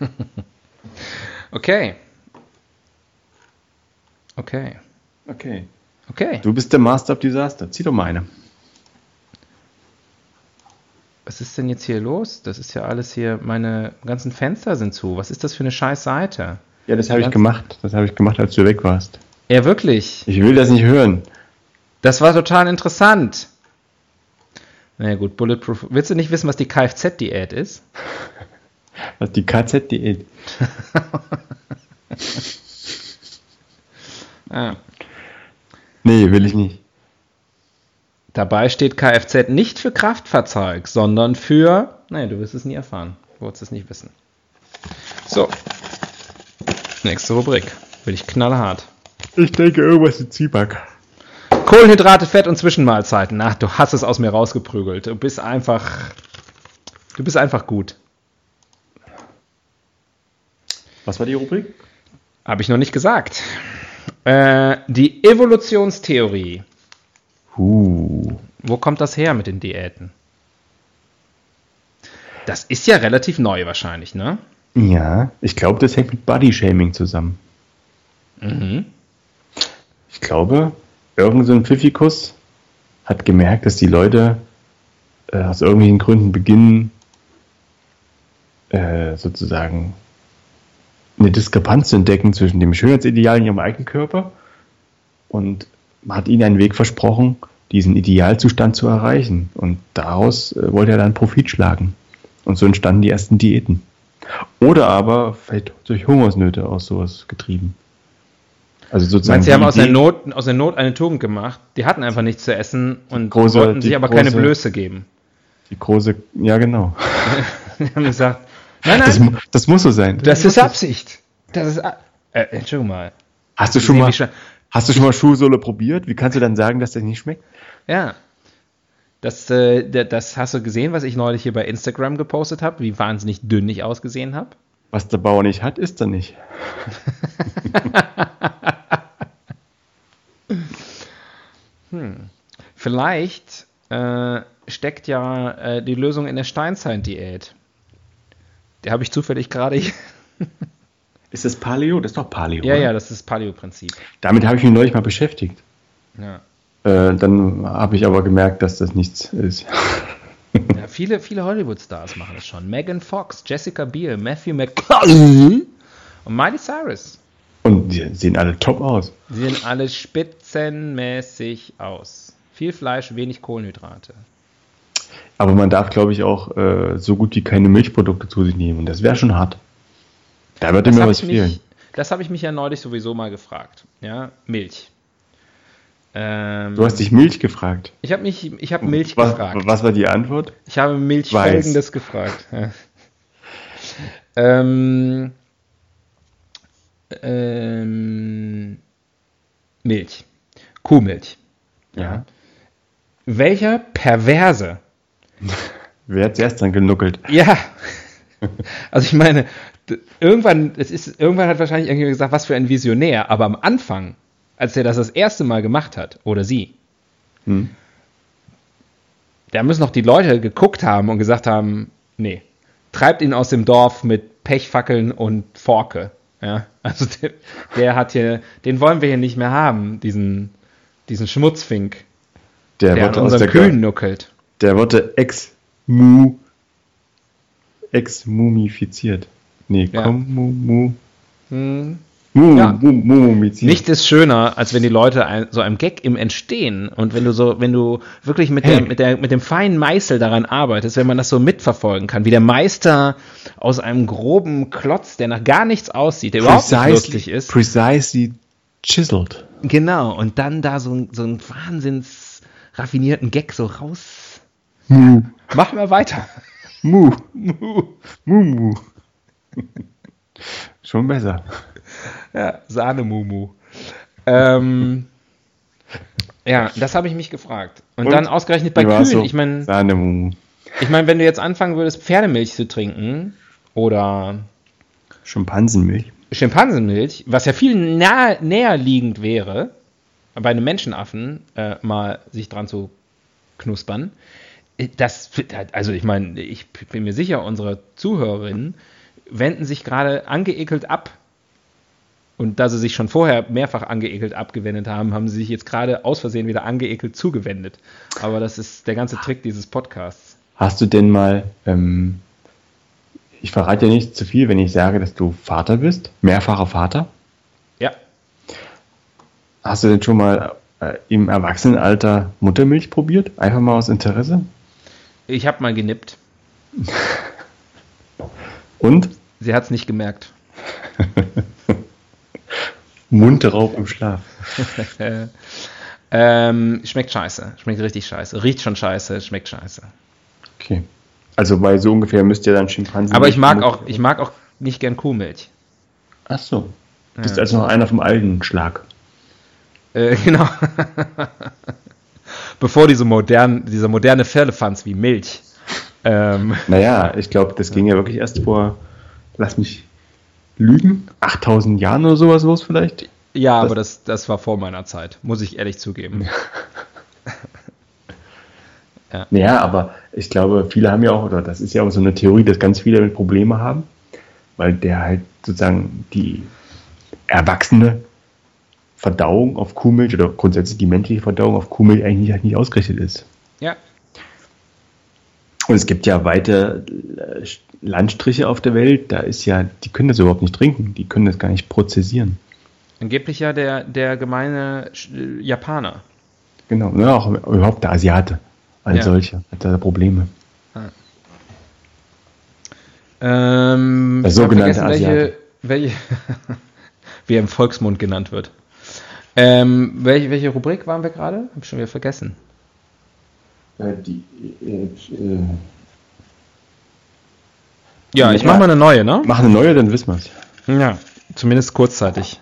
okay. Okay. Okay. Okay. Du bist der Master of Disaster. Zieh doch mal eine. Was ist denn jetzt hier los? Das ist ja alles hier, meine ganzen Fenster sind zu. Was ist das für eine scheiß Seite? Ja, das habe ich gemacht. Das habe ich gemacht, als du weg warst. Ja, wirklich. Ich will das nicht hören. Das war total interessant. Naja gut, Bulletproof. Willst du nicht wissen, was die Kfz-Diät ist? Was die KZ-Diät. Ah. Nee, will ich nicht. Dabei steht Kfz nicht für Kraftfahrzeug, sondern für. Naja, du wirst es nie erfahren. Du wirst es nicht wissen. So. Nächste Rubrik. Will ich knallhart. Ich denke irgendwas mit Zwieback. Kohlenhydrate, Fett und Zwischenmahlzeiten. Ach, du hast es aus mir rausgeprügelt. Du bist einfach. Du bist einfach gut. Was war die Rubrik? Habe ich noch nicht gesagt. Äh, die Evolutionstheorie. Uh. Wo kommt das her mit den Diäten? Das ist ja relativ neu wahrscheinlich, ne? Ja, ich glaube, das hängt mit Bodyshaming zusammen. Mhm. Ich glaube, irgend so ein Pfiffikus hat gemerkt, dass die Leute äh, aus irgendwelchen Gründen beginnen, äh, sozusagen eine Diskrepanz zu entdecken zwischen dem Schönheitsideal in ihrem eigenen Körper und hat ihnen einen Weg versprochen, diesen Idealzustand zu erreichen. Und daraus äh, wollte er dann Profit schlagen. Und so entstanden die ersten Diäten. Oder aber vielleicht durch Hungersnöte aus sowas getrieben. Also sozusagen. Meinst sie haben aus der, Not, aus der Not eine Tugend gemacht? Die hatten einfach nichts zu essen und Große- wollten sich aber keine große- Blöße geben. Die große, ja genau. Die haben gesagt, nein, Das, nein, mu- das muss so sein. das ist Absicht. Das ist, äh, Entschuldigung mal. Hast du schon mal, hast du schon mal Schuhsohle probiert? Wie kannst du dann sagen, dass das nicht schmeckt? Ja. Das, äh, das hast du gesehen, was ich neulich hier bei Instagram gepostet habe, wie wahnsinnig dünn ich ausgesehen habe. Was der Bauer nicht hat, isst er nicht. Vielleicht äh, steckt ja äh, die Lösung in der Steinzeit-Diät. Die habe ich zufällig gerade. Ist das Paleo? Das ist doch Paleo. ja, oder? ja, das ist das Paleo-Prinzip. Damit habe ich mich neulich mal beschäftigt. Ja. Äh, dann habe ich aber gemerkt, dass das nichts ist. Ja, viele, viele Hollywood-Stars machen das schon. Megan Fox, Jessica Biel, Matthew McConaughey und Miley Cyrus. Und die sehen alle top aus. Sie sehen alle spitzenmäßig aus. Viel Fleisch, wenig Kohlenhydrate. Aber man darf, glaube ich, auch äh, so gut wie keine Milchprodukte zu sich nehmen. Und das wäre schon hart. Da würde mir habe was fehlen. mich, das hab ich mich ja neulich sowieso mal gefragt. Ja, Milch. Ähm, Du hast dich Milch gefragt. ich habe mich, ich habe Milch was, gefragt. Was war die Antwort? Ich habe Milch Weiß. folgendes gefragt. Ähm, ähm, Milch. Kuhmilch. Ja. Welcher Perverse? Wer hat zuerst dran genuckelt? Ja. Also ich meine, irgendwann, es ist, irgendwann hat wahrscheinlich irgendjemand gesagt, was für ein Visionär, aber am Anfang, als er das das erste Mal gemacht hat, oder sie, Hm. da müssen noch die Leute geguckt haben und gesagt haben, nee, treibt ihn aus dem Dorf mit Pechfackeln und Forke. Ja, also der, der hat hier, den wollen wir hier nicht mehr haben, diesen, diesen Schmutzfink, Der, der an unseren der Kühen nuckelt. Der wurde ex-mu ex-mumifiziert. Nee, Ja. komm, mu, mu, Hm. Mu, Ja. mu, mu, mumifiziert. Nichts ist schöner, als wenn die Leute ein, so einem Gag im Entstehen und wenn du so, wenn du wirklich mit, Hey. der, mit, der, mit dem feinen Meißel daran arbeitest, wenn man das so mitverfolgen kann, wie der Meister aus einem groben Klotz, der nach gar nichts aussieht, der überhaupt nicht lustig ist. precisely chiseled. Genau, und dann da so, so einen wahnsinns raffinierten Gag so raus. Mu, Machen wir weiter. mu, mu, mu. Schon besser. Ja, Sahnemumu. Ähm, ja, das habe ich mich gefragt. Und, Und? dann ausgerechnet bei Kühen. so? Ich meine. Ich meine, wenn du jetzt anfangen würdest, Pferdemilch zu trinken oder Schimpansenmilch. Schimpansenmilch, was ja viel nahe, näher liegend wäre, bei einem Menschenaffen äh, mal sich dran zu knuspern, äh, das, also ich meine, ich bin mir sicher, unsere Zuhörerinnen wenden sich gerade angeekelt ab. Und da sie sich schon vorher mehrfach angeekelt abgewendet haben, haben sie sich jetzt gerade aus Versehen wieder angeekelt zugewendet. Aber das ist der ganze Trick dieses Podcasts. Hast du denn mal, ähm, ich verrate ja nicht zu viel, wenn ich sage, dass du Vater bist, mehrfacher Vater. Ja. Hast du denn schon mal äh, im Erwachsenenalter Muttermilch probiert? Einfach mal aus Interesse? Ich habe mal genippt. Und? Sie hat es nicht gemerkt. Mund drauf im Schlaf. ähm, schmeckt scheiße. Schmeckt richtig scheiße. Riecht schon scheiße, schmeckt scheiße. Okay. Also bei so ungefähr müsst ihr dann Schimpansen. Aber ich mag auch, ich mag auch nicht gern Kuhmilch. Ach so. Du bist also noch einer vom alten Schlag. Äh, genau. Bevor diese modern, dieser moderne Firlefanz wie Milch. Ähm, Naja, ich glaube, das ging ja wirklich erst vor, lass mich lügen, 8000 Jahren oder sowas los vielleicht. ja, Das- aber das, das war vor meiner Zeit, muss ich ehrlich zugeben. Naja, aber ich glaube, viele haben ja auch, oder das ist ja auch so eine Theorie, dass ganz viele damit Probleme haben, weil der halt sozusagen die erwachsene Verdauung auf Kuhmilch oder grundsätzlich die menschliche Verdauung auf Kuhmilch eigentlich nicht, halt nicht ausgerichtet ist. Ja, Und es gibt ja weite äh, Landstriche auf der Welt, da ist ja, die können das überhaupt nicht trinken, die können das gar nicht prozessieren. angeblich ja der, der gemeine Sch- Japaner. Genau, ne, auch überhaupt der Asiate als Ja. solcher hat da Probleme. Ähm, Der ich hab sogenannte vergessen, welche, welche wie er im Volksmund genannt wird. Ähm, welche, welche Rubrik waren wir gerade? Hab ich schon wieder vergessen. die, Ja, ich Ja. mache mal eine neue, ne? mach eine neue, dann wissen wir es. Ja, zumindest kurzzeitig.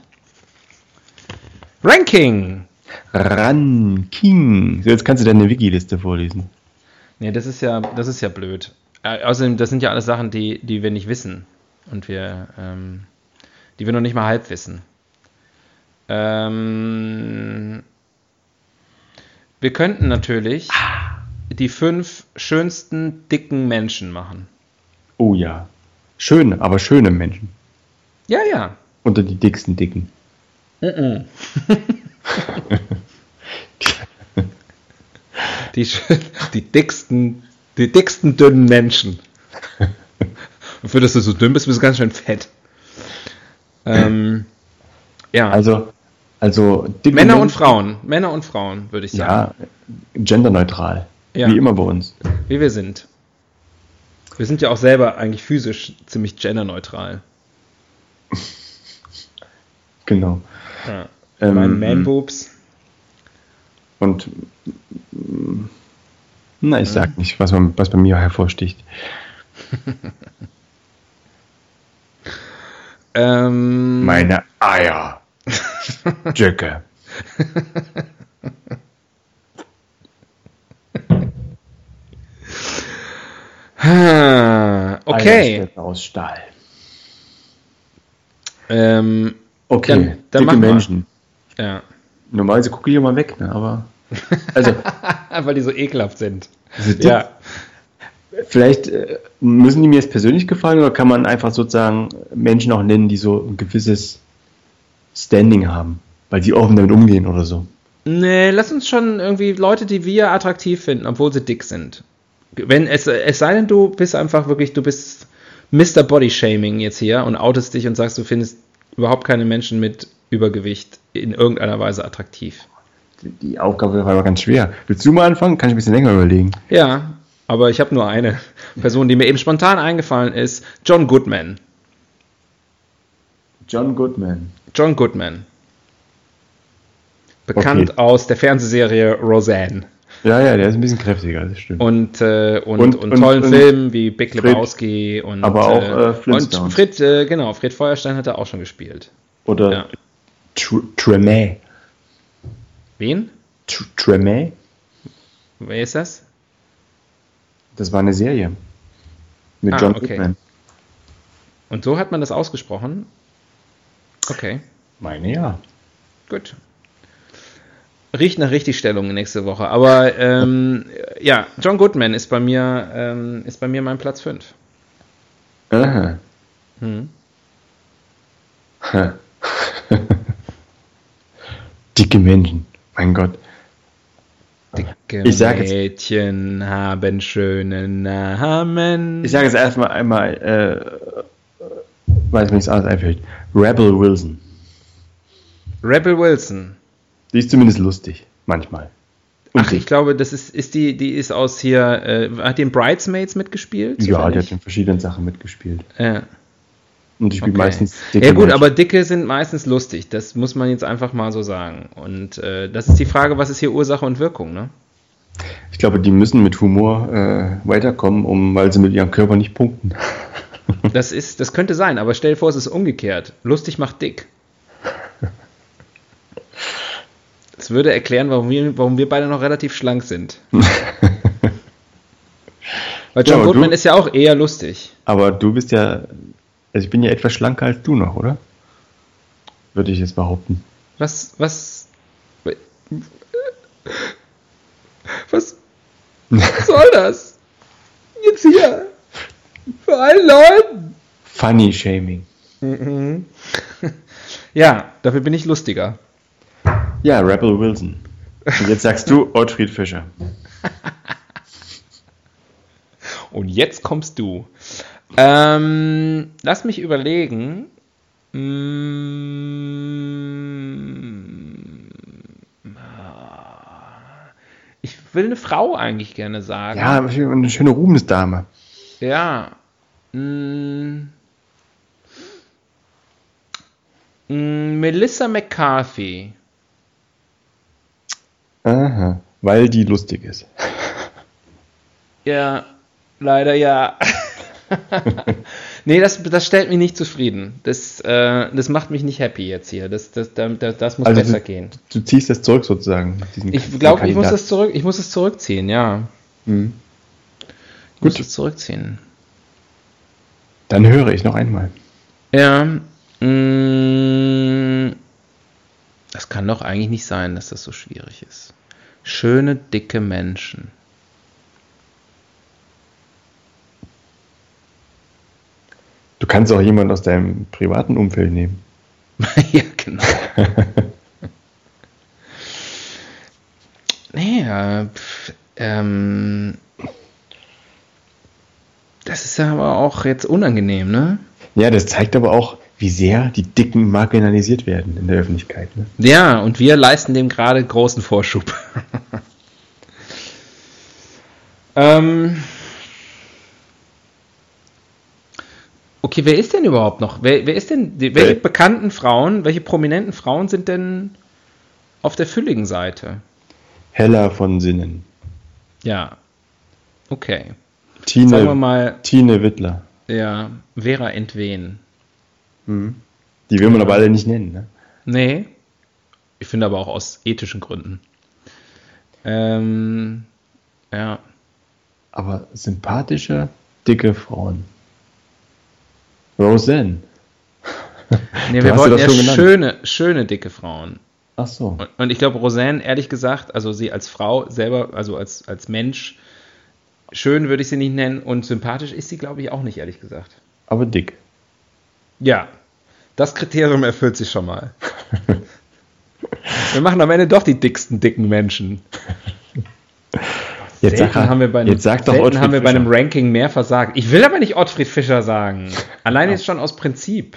Ranking! Ranking. So, jetzt kannst du deine Wiki-Liste vorlesen. Nee, das ist ja, das ist ja blöd. Äh, außerdem, das sind ja alles Sachen, die, die wir nicht wissen. Und wir, ähm, die wir noch nicht mal halb wissen. Ähm, wir könnten natürlich die fünf schönsten dicken Menschen machen. Oh ja. Schöne, aber schöne Menschen. Ja, ja. Unter die dicksten Dicken. Die, schön- die dicksten, die dicksten dünnen Menschen. Und für das du so dünn bist, bist du ganz schön fett. Ähm, ja. Also, also Männer und Frauen. Männer und Frauen, würde ich sagen. Ja, genderneutral. Ja. Wie immer bei uns. Wie wir sind. Wir sind ja auch selber eigentlich physisch ziemlich genderneutral. Genau. Ja. Ähm, Mein Man-Boobs. Und na, ich sag nicht, was, man, was bei mir hervorsticht. Ähm, Meine Eier. Jacke. Okay. Eierstöcke aus Stahl. Ähm, Okay, Dann- dann dicke mal. Menschen. ja. Normalerweise gucke ich immer weg, ne? aber. Also, Weil die so ekelhaft sind. dick- Ja. vielleicht äh, müssen die mir jetzt persönlich gefallen oder kann man einfach sozusagen Menschen auch nennen, die so ein gewisses Standing haben, weil die offen damit umgehen oder so. Nee, lass uns schon irgendwie Leute, die wir attraktiv finden, obwohl sie dick sind. Wenn es, es sei denn, du bist einfach wirklich, du bist Mr. Body Shaming jetzt hier und outest dich und sagst, du findest überhaupt keine Menschen mit Übergewicht in irgendeiner Weise attraktiv. Die- Aufgabe war aber ganz schwer. Willst du mal anfangen? Kann ich ein bisschen länger überlegen. Ja, aber ich habe nur eine Person, die mir eben spontan eingefallen ist. John Goodman. John Goodman. John Goodman. Bekannt Okay. aus der Fernsehserie Roseanne. Ja, ja, der ist ein bisschen kräftiger, das stimmt. Und, äh, und, Und- und, und- tollen und Filmen wie Big Fred- Lebowski und, aber auch, äh, und Flintstones. Fred, äh, genau, Fred Feuerstein hat er auch schon gespielt. oder ja. Tr- Tremé. Wen? Tr- Tremé? Wer ist das? Das war eine Serie. Mit Ah, John okay. Goodman. Und so hat man das ausgesprochen? Okay, Meine ja. gut. Riecht nach Richtigstellung nächste Woche. Aber ähm, ja, John Goodman ist bei mir, ähm, ist bei mir mein Platz 5. Aha. Hm. Ha. Dicke Menschen. Mein Gott. Dicke Ich sag jetzt- Mädchen haben schöne Namen. Ich sage jetzt erstmal einmal, äh, weiß mir nichts anderes einfällt. Rebel Wilson. Rebel Wilson. Die ist zumindest lustig, manchmal. Und Ach, ich glaube, das ist, ist die, die ist aus hier, äh, hat die in Bridesmaids mitgespielt? ja, die hat in verschiedenen Sachen mitgespielt. Ja. Und die spielt Okay. meistens dicke Ja gut, Menschen. aber Dicke sind meistens lustig. Das muss man jetzt einfach mal so sagen. Und äh, das ist die Frage, was ist hier Ursache und Wirkung, ne? Ich glaube, die müssen mit Humor äh, weiterkommen, um, weil sie mit ihrem Körper nicht punkten. Das ist, das könnte sein, aber stell dir vor, es ist umgekehrt. Lustig macht dick. Das würde erklären, warum wir, warum wir beide noch relativ schlank sind. Weil John Ja, Goodman du- ist ja auch eher lustig. Aber du bist ja, also ich bin ja etwas schlanker als du noch, oder? Würde ich jetzt behaupten. Was, was, was, was soll das? Jetzt hier. Für alle Leuten. Funny Shaming. Ja, dafür bin ich lustiger. Ja, Rebel Wilson. Und jetzt sagst du Ottfried Fischer. Und jetzt kommst du. Ähm, lass mich überlegen. Mm, Ich will eine Frau eigentlich gerne sagen. Ja, eine schöne Ruhmesdame. Ja. Mm. Mm, Melissa McCarthy. Aha, weil die lustig ist. Ja, leider ja. nee, das, das stellt mich nicht zufrieden. Das, äh, das macht mich nicht happy jetzt hier. Das, das, das, das muss Also besser du- gehen. Du ziehst das zurück sozusagen. Ich glaube, ich muss das zurück, ich muss es zurückziehen, ja. Mhm. Ich muss Gut. es zurückziehen. Dann höre ich noch einmal. Ja. Mm, das kann doch eigentlich nicht sein, dass das so schwierig ist. Schöne, dicke Menschen. Du kannst auch jemanden aus deinem privaten Umfeld nehmen. ja, genau. äh, pf, ähm, das ist ja aber auch jetzt unangenehm, ne? Ja, das zeigt aber auch, wie sehr die Dicken marginalisiert werden in der Öffentlichkeit. Ne? Ja, und wir leisten dem gerade großen Vorschub. ähm, okay, wer ist denn überhaupt noch? Wer, wer ist denn, die, welche bekannten Frauen, welche prominenten Frauen sind denn auf der fülligen Seite? Heller von Sinnen. Ja, okay. Sagen wir Tine, mal, Tine Wittler. ja, Vera Entwen. Die will man aber alle nicht nennen. Ne? Nee, ich finde aber auch aus ethischen Gründen. Ähm, ja. Aber sympathische, dicke Frauen. Roseanne. Nee, Du wir wollten ja schöne, schöne, dicke Frauen. Ach so. Und, und ich glaube, Roseanne, ehrlich gesagt, also sie als Frau selber, also als, als Mensch, schön würde ich sie nicht nennen und sympathisch ist sie, glaube ich, auch nicht, ehrlich gesagt. Aber dick. Ja, das Kriterium erfüllt sich schon mal. Wir machen am Ende doch die dicksten, dicken Menschen. Jetzt selten sag, haben wir bei einem, jetzt sag doch selten haben wir bei einem. Ranking mehr versagt. Ich will aber nicht Ottfried Fischer sagen. Allein jetzt schon aus Prinzip.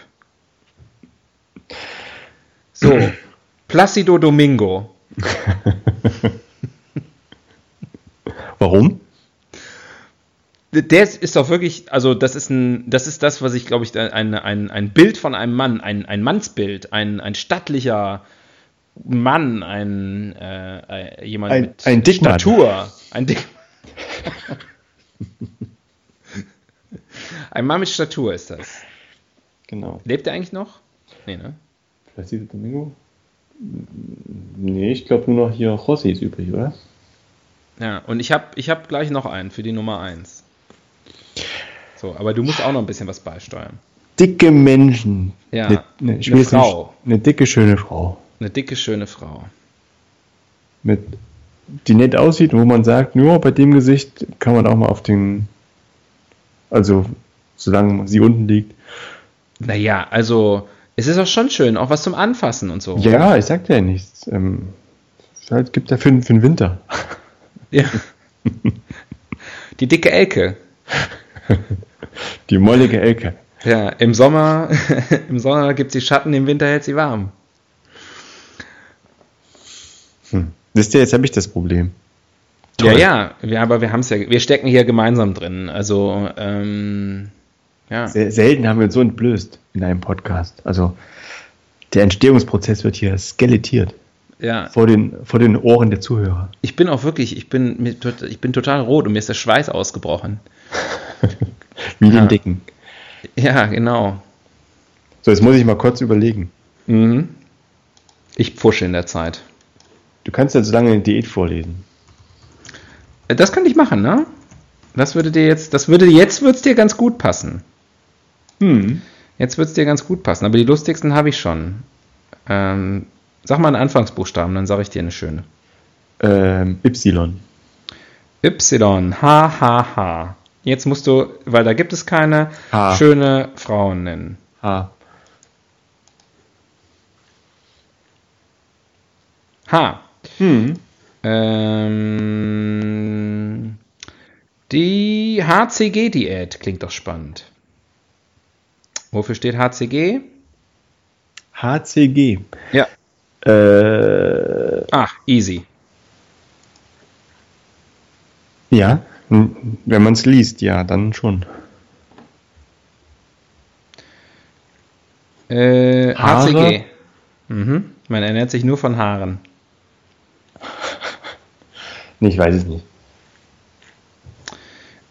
So, Placido Domingo. Warum? Der ist doch wirklich, also das ist ein, das ist das, was ich glaube ich, ein, ein, ein Bild von einem Mann, ein, ein Mannsbild, ein, ein stattlicher Mann, ein äh, äh, jemand Ein- mit ein Dickmann. Statur, ein Dick. ein Mann mit Statur ist das. Genau. Lebt er eigentlich noch? Nee, ne? Placido Domingo? Nee, ich glaube nur noch hier Rossi ist übrig, oder? Ja, und ich habe ich hab gleich noch einen für die Nummer 1. So, aber du musst auch noch ein bisschen was beisteuern. Dicke Menschen. Ja, Eine, eine, ich eine Frau. Eine dicke, schöne Frau. Eine dicke, schöne Frau. Mit, die nett aussieht, wo man sagt, nur bei dem Gesicht kann man auch mal auf den, also solange sie unten liegt. Naja, also es ist auch schon schön, auch was zum Anfassen und so. Ja, ich sag dir ja nichts. Ähm, es halt, gibt ja für, für den Winter. Ja. Die dicke Elke. Die mollige Elke. Ja, im Sommer, im Sommer gibt sie Schatten, im Winter hält sie warm. Hm. Wisst ihr, jetzt habe ich das Problem. Ja, Toll. ja, wir, aber wir haben es ja, wir stecken hier gemeinsam drin. Also, ähm, ja. Sel- Selten haben wir uns so entblößt in einem Podcast. Also der Entstehungsprozess wird hier skelettiert ja. vor den, vor den Ohren der Zuhörer. Ich bin auch wirklich, ich bin, ich bin total rot und mir ist der Schweiß ausgebrochen. Wie Ja. den Dicken. Ja, genau. So, jetzt muss ich mal kurz überlegen. Mhm. Ich pfusche in der Zeit. Du kannst jetzt so lange eine Diät vorlesen. Äh, Das könnte ich machen, ne? Das würde dir jetzt, das würde jetzt wird's dir ganz gut passen. Hm. Jetzt wird's dir ganz gut passen, aber die lustigsten habe ich schon. Ähm, sag mal einen Anfangsbuchstaben, dann sage ich dir eine schöne. Ähm, Y. Y, H, H, H. Jetzt musst du, weil da gibt es keine, H. schöne Frauen nennen. H. H. Hm. Ähm, die HCG-Diät klingt doch spannend. Wofür steht HCG? HCG. Ja. Äh, Ach, easy. ja. Wenn man es liest, ja, dann schon. Äh, Haare? HCG. Mhm. Man ernährt sich nur von Haaren. Nee, ich weiß es nicht.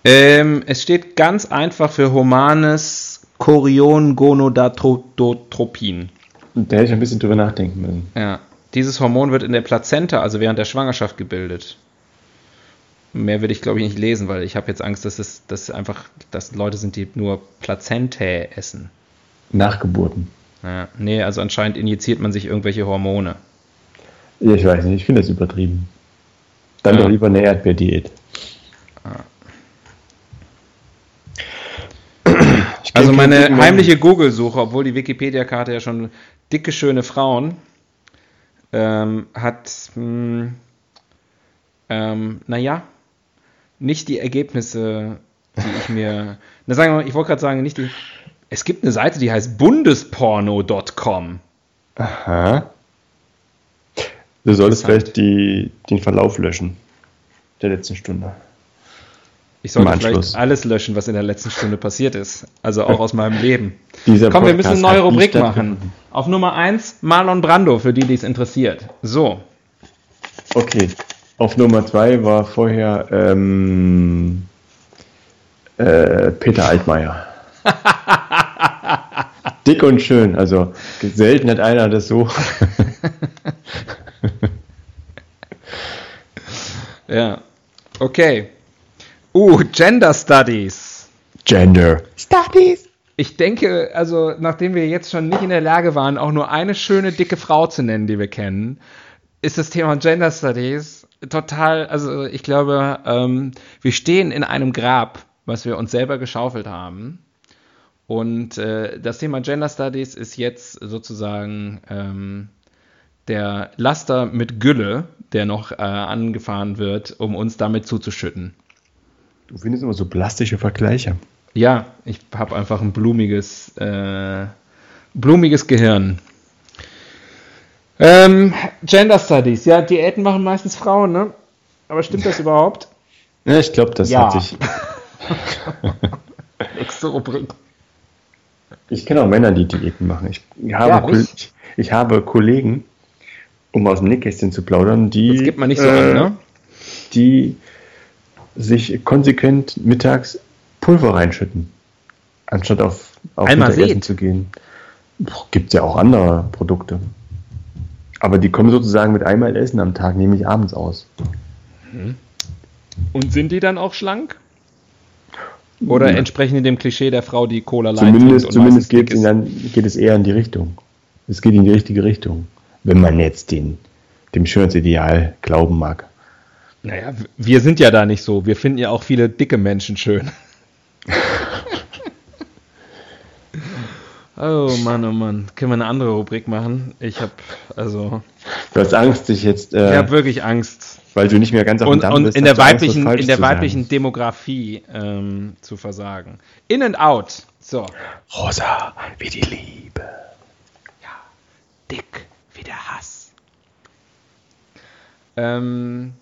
Ähm, es steht ganz einfach für humanes Chorion-Gonadotropin. Da hätte ich ein bisschen drüber nachdenken müssen. Ja. Dieses Hormon wird in der Plazenta, also während der Schwangerschaft, gebildet. Mehr will ich, glaube ich, nicht lesen, weil ich habe jetzt Angst, dass es dass einfach, dass Leute sind, die nur Plazentae essen. Nachgeburten. Ja. Nee, also anscheinend injiziert man sich irgendwelche Hormone. Ich weiß nicht, ich finde das übertrieben. Dann Ja. doch lieber eine Erdbeerdiät. Also meine heimliche Google-Suche, obwohl die Wikipedia-Karte ja schon dicke, schöne Frauen ähm, hat, mh, ähm, naja, nicht die Ergebnisse, die ich mir. Na, sagen wir mal, ich wollte gerade sagen, nicht die. Es gibt eine Seite, die heißt bundesporno.com. Aha. Du solltest vielleicht die, den Verlauf löschen. Der letzten Stunde. Ich sollte vielleicht alles löschen, was in der letzten Stunde passiert ist. Also auch aus meinem Leben. Dieser Komm, wir Podcast müssen eine neue Rubrik machen. Auf Nummer 1 Marlon Brando, für die, die es interessiert. So. Okay. Auf Nummer zwei war vorher ähm, äh, Peter Altmaier. Dick und schön. Also selten hat einer das so. Ja. Okay. Uh, Gender Studies. Gender. Ich denke, also nachdem wir jetzt schon nicht in der Lage waren, auch nur eine schöne dicke Frau zu nennen, die wir kennen, ist das Thema Gender Studies total, also ich glaube, ähm, wir stehen in einem Grab, was wir uns selber geschaufelt haben. Und äh, das Thema Gender Studies ist jetzt sozusagen ähm, der Laster mit Gülle, der noch äh, angefahren wird, um uns damit zuzuschütten. Du findest immer so plastische Vergleiche. Ja, ich habe einfach ein blumiges, äh, blumiges Gehirn. Ähm, Gender Studies, ja, Diäten machen meistens Frauen, ne? Aber stimmt das überhaupt? Ja, ich glaube, das Ja. hat sich. Nächste Rubrik. Ich kenne auch Männer, die Diäten machen. Ich habe, Ja, ich, ich habe Kollegen, um aus dem Nähkästchen zu plaudern, die, Das gibt man nicht so äh, an, ne? die sich konsequent mittags Pulver reinschütten, anstatt auf, auf Einmal Mittagessen seht. zu gehen. Gibt es ja auch andere Produkte. Aber die kommen sozusagen mit einmal Essen am Tag, nämlich abends aus. Und sind die dann auch schlank? Oder Ja. entsprechen die dem Klischee der Frau, die Cola Light Zumindest, und zumindest geht, dann, geht es eher in die Richtung. Es geht in die richtige Richtung. Wenn man jetzt den, dem Schönheitsideal glauben mag. Naja, wir sind ja da nicht so. Wir finden ja auch viele dicke Menschen schön. oh Mann, oh Mann. Können wir eine andere Rubrik machen? Ich habe also, Du hast Angst, dich jetzt. ich Äh, habe wirklich Angst. weil du nicht mehr ganz auf dem Und, Damm und bist, in hast der Angst, weiblichen, Falsches in der weiblichen Demografie ähm, zu versagen. In and out. So. Rosa, wie die Liebe. Dick wie der Hass. Ähm,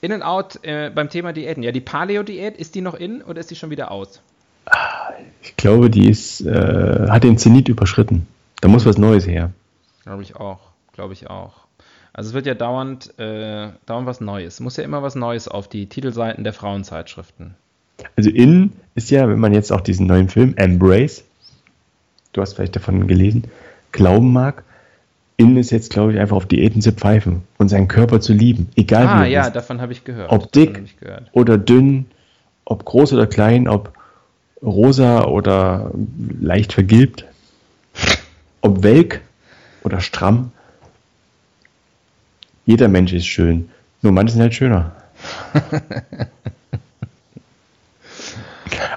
in and out äh, beim Thema Diäten. Ja, die Paleo-Diät, ist die noch in oder ist die schon wieder aus? Ich glaube, die ist, äh, hat den Zenit überschritten. Da muss was Neues her. Glaube ich auch. Glaube ich auch. Also es wird ja dauernd, äh, dauernd was Neues. Muss ja immer was Neues auf die Titelseiten der Frauenzeitschriften. Also in ist ja, wenn man jetzt auch diesen neuen Film Embrace, du hast vielleicht davon gelesen, glauben mag, in ist jetzt, glaube ich, einfach auf Diäten zu pfeifen und seinen Körper zu lieben. Egal Ah wie er ja, ist. davon habe ich gehört. Ob dick gehört. oder dünn, ob groß oder klein, ob rosa oder leicht vergilbt, ob welk oder stramm. Jeder Mensch ist schön. Nur manche sind halt schöner.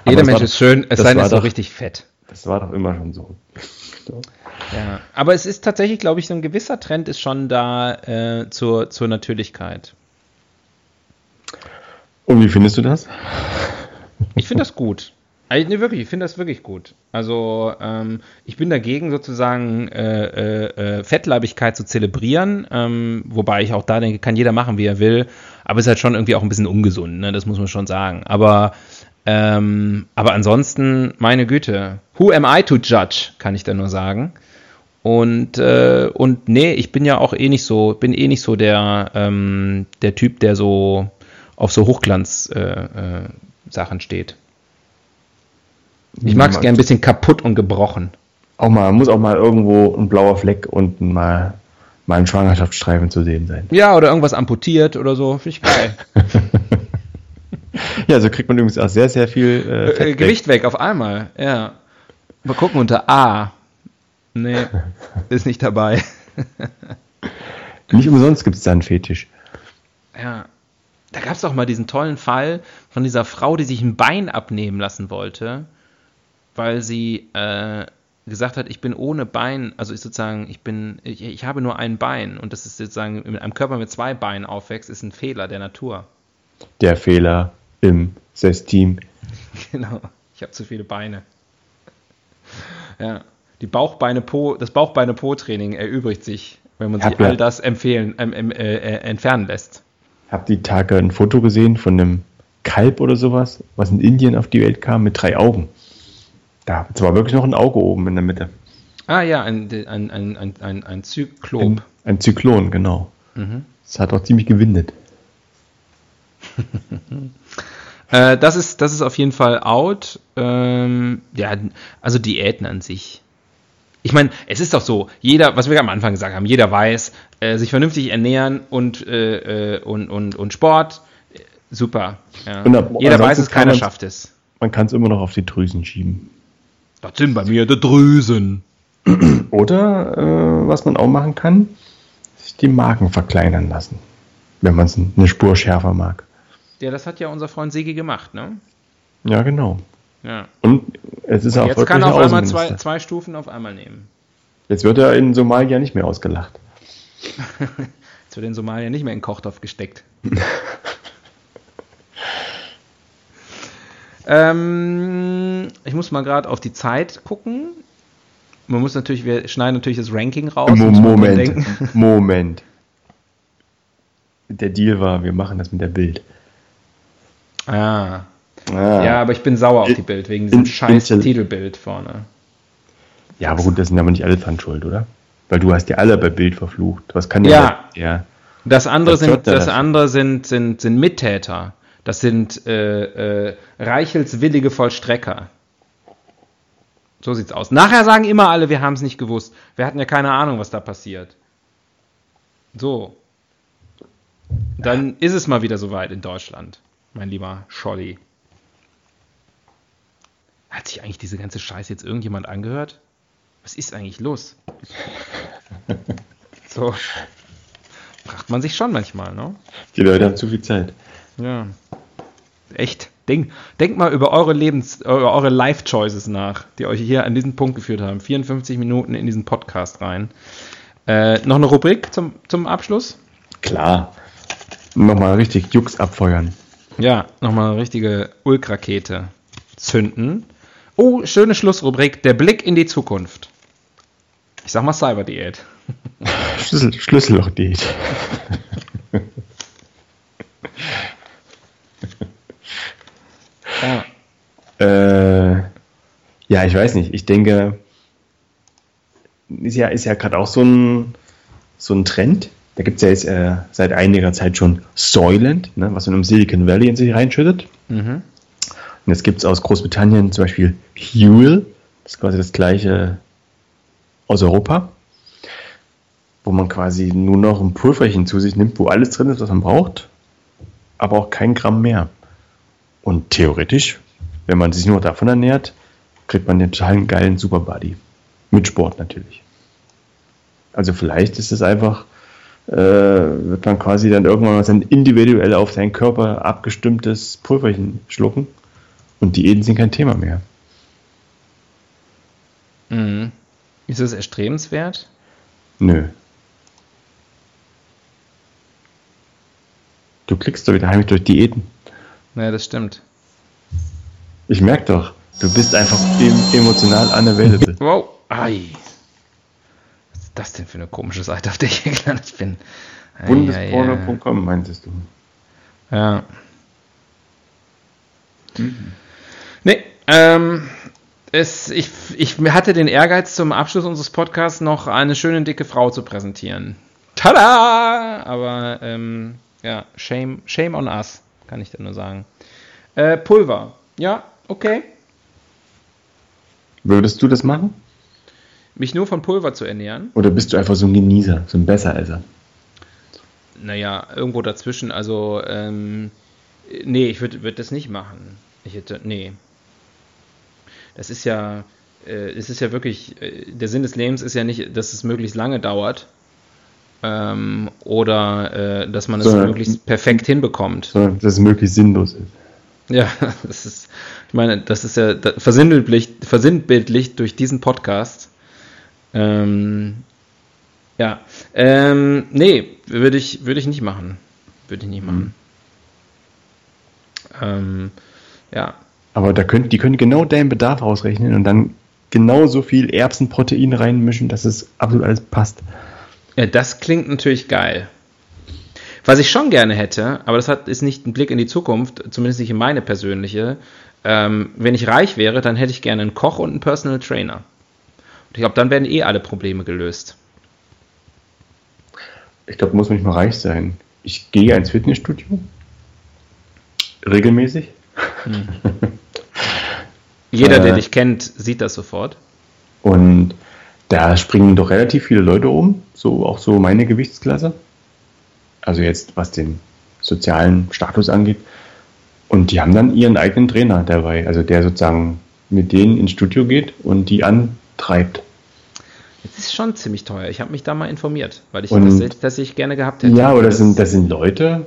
Jeder Mensch war ist schön, es sei denn, ist auch doch- richtig fett. Das war doch immer schon so. Ja. Aber es ist tatsächlich, glaube ich, so ein gewisser Trend ist schon da äh, zur, zur Natürlichkeit. Und wie findest du das? Ich finde das gut. Also, nee, wirklich, ich finde das wirklich gut. Also, ähm, ich bin dagegen, sozusagen äh, äh, äh, Fettleibigkeit zu zelebrieren, ähm, wobei ich auch da denke, kann jeder machen, wie er will, aber es ist halt schon irgendwie auch ein bisschen ungesund, ne? das muss man schon sagen. Aber, ähm, aber ansonsten, meine Güte, who am I to judge, kann ich da nur sagen. Und, äh, und nee, ich bin ja auch eh nicht so, bin eh nicht so der, ähm, der Typ, der so auf so Hochglanz-Sachen äh, äh, Sachen steht. Ich mag es gern ein bisschen kaputt und gebrochen. Auch mal, muss auch mal irgendwo ein blauer Fleck und mal, mal ein Schwangerschaftsstreifen zu sehen sein. Ja, oder irgendwas amputiert oder so. Finde ich geil. Ja, so kriegt man übrigens auch sehr, sehr viel äh, äh, weg. Gewicht weg auf einmal. Ja. Mal gucken unter A. Nee, ist nicht dabei. Nicht umsonst gibt es da einen Fetisch. Ja. Da gab es doch mal diesen tollen Fall von dieser Frau, die sich ein Bein abnehmen lassen wollte, weil sie äh, gesagt hat, ich bin ohne Bein, also ich sozusagen, ich bin, ich, ich habe nur ein Bein und das ist sozusagen mit einem Körper mit zwei Beinen aufwächst, ist ein Fehler der Natur. Der Fehler im System. Genau. Ich habe zu viele Beine. Ja. Die Bauchbeine Po, das Bauchbeine-Po-Training erübrigt sich, wenn man sich all das empfehlen, ähm, äh, äh, entfernen lässt. Hab die Tage ein Foto gesehen von einem Kalb oder sowas, was in Indien auf die Welt kam mit drei Augen. Da es war wirklich noch ein Auge oben in der Mitte. Ah ja, ein, ein, ein, ein, ein, ein Zyklop. Ein, ein Zyklon, genau. Mhm. Das hat auch ziemlich gewindet. Äh, das, ist, das ist auf jeden Fall out. Ähm, ja, also Diäten an sich. Ich meine, es ist doch so, jeder, was wir am Anfang gesagt haben, jeder weiß, äh, sich vernünftig ernähren und, äh, äh, und, und, und Sport, super. Ja. Und ab- jeder weiß es, keiner schafft es. Man kann es immer noch auf die Drüsen schieben. Das sind bei mir die Drüsen. Oder äh, was man auch machen kann, sich die Magen verkleinern lassen. Wenn man es eine Spur schärfer mag. Ja, das hat ja unser Freund Sigi gemacht, ne? Ja, genau. Ja. Und es ist auch Jetzt kann er auf einmal zwei, zwei Stufen auf einmal nehmen. Jetzt wird er in Somalia nicht mehr ausgelacht. Jetzt wird in Somalia nicht mehr in den Kochtopf gesteckt. ähm, ich muss mal gerade auf die Zeit gucken. Man muss natürlich, wir schneiden natürlich das Ranking raus. Mo Moment, denken. Moment. Der Deal war, wir machen das mit der Bild. Ah. Ah. Ja, aber ich bin sauer auf die Bild wegen diesem In- scheiß in- Titelbild vorne. Ja, aber gut, das sind aber nicht alle dran schuld, oder? Weil du hast ja alle bei Bild verflucht. Was kann Ja. Ja. Das andere Was sind, das das? andere sind, sind, sind Mittäter. Das sind äh, äh, Reichels willige Vollstrecker. So sieht's aus. Nachher sagen immer alle, wir haben es nicht gewusst. Wir hatten ja keine Ahnung, was da passiert. So. Dann ist es mal wieder soweit in Deutschland, mein lieber Scholli. Hat sich eigentlich diese ganze Scheiße jetzt irgendjemand angehört? Was ist eigentlich los? So. Fragt man sich schon manchmal, ne? Die Leute haben zu viel Zeit. Ja. Echt. Denk, denkt mal über eure Lebens, über eure Life-Choices nach, die euch hier an diesen Punkt geführt haben. 54 Minuten in diesen Podcast rein. Äh, noch eine Rubrik zum, zum Abschluss? Klar. Nochmal richtig Jux abfeuern. Ja, nochmal eine richtige Ulkrakete zünden. Oh, schöne Schlussrubrik, der Blick in die Zukunft. Ich sag mal Cyberdiät. Schlüssel, Schlüssellochdiät. Ja. Äh, ja, ich weiß nicht. Ich denke, ist ja, ist ja gerade auch so ein, so ein Trend. Da gibt es ja jetzt äh, seit einiger Zeit schon Soylent, ne, was man im Silicon Valley in sich reinschüttet. Mhm. Und jetzt gibt es aus Großbritannien zum Beispiel Huel, das ist quasi das gleiche aus Europa, wo man quasi nur noch ein Pulverchen zu sich nimmt, wo alles drin ist, was man braucht, aber auch kein Gramm mehr. Und theoretisch, wenn man sich nur davon ernährt, kriegt man den totalen geilen Superbody. Mit Sport natürlich. Also vielleicht ist es einfach, äh, wird man quasi dann irgendwann mal sein individuell auf seinen Körper abgestimmtes Pulverchen schlucken und Diäten sind kein Thema mehr. Mhm. Ist es erstrebenswert? Nö. Du klickst doch wieder heimlich durch Diäten. Naja, das stimmt. Ich merke doch, du bist einfach em emotional unavailable. Wow. Ei. Was ist das denn für eine komische Seite, auf der ich hier gelandet bin? Bundesporno.com meintest du. Ja. Nee, ähm, es, ich, ich hatte den Ehrgeiz, zum Abschluss unseres Podcasts noch eine schöne dicke Frau zu präsentieren. Tada! Aber ähm, ja, shame, shame on us, kann ich dir nur sagen. Äh, Pulver. Ja, okay. Würdest du das machen? Mich nur von Pulver zu ernähren. Oder bist du einfach so ein Genießer, so ein Besseresser? Naja, irgendwo dazwischen. Also, ähm, nee, ich würde würd das nicht machen. Ich hätte, nee. Das ist ja, äh, es ist ja wirklich, äh, der Sinn des Lebens ist ja nicht, dass es möglichst lange dauert. Ähm, oder äh, dass man es Sondern- möglichst perfekt hinbekommt. Sondern dass es möglichst sinnlos ist. Ja, das ist, ich meine, das ist ja versinnbildlicht, versinnbildlicht durch diesen Podcast. Ähm, ja, ähm, nee, würde ich, würde ich nicht machen. Würde ich nicht machen. Ähm, ja, Aber da könnt, die können genau deinen Bedarf ausrechnen und dann genauso viel Erbsenprotein reinmischen, dass es absolut alles passt. Ja, das klingt natürlich geil. Was ich schon gerne hätte, aber das hat, ist nicht ein Blick in die Zukunft, zumindest nicht in meine persönliche. Ähm, wenn ich reich wäre, dann hätte ich gerne einen Koch und einen Personal Trainer. Und ich glaube, dann werden eh alle Probleme gelöst. Ich glaube, muss man nicht mal reich sein. Ich gehe ins Fitnessstudio. Regelmäßig. Jeder, Äh. der dich kennt, sieht das sofort. Und da springen doch relativ viele Leute um. So auch so meine Gewichtsklasse. Also jetzt, was den sozialen Status angeht. Und die haben dann ihren eigenen Trainer dabei. Also der sozusagen mit denen ins Studio geht und die antreibt. Das ist schon ziemlich teuer. Ich habe mich da mal informiert, weil ich Und- das tatsächlich gerne gehabt hätte. Ja, aber das das, sind, das sind Leute.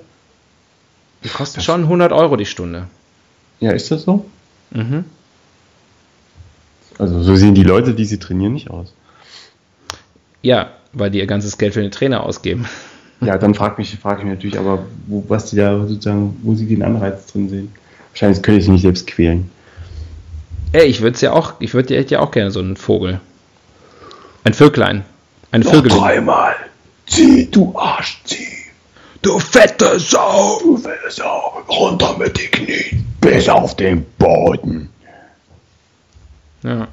die kosten schon 100 Euro die Stunde. Ja, ist das so? Mhm. Also so sehen die Leute, die sie trainieren, nicht aus. Ja, weil die ihr ganzes Geld für den Trainer ausgeben. Ja, dann frag mich, frage ich mich natürlich aber, wo, was die da sozusagen, wo sie den Anreiz drin sehen. Wahrscheinlich könnte ich sie nicht selbst quälen. Ey, ich würde ja auch, ich würde ja auch gerne so einen Vogel. Ein Vöglein. Ein Vögel. dreimal. Zieh, du Arsch, zieh. Du fette Sau! Du fette Sau. Runter mit den Knien. Bis auf den Boden. Ja.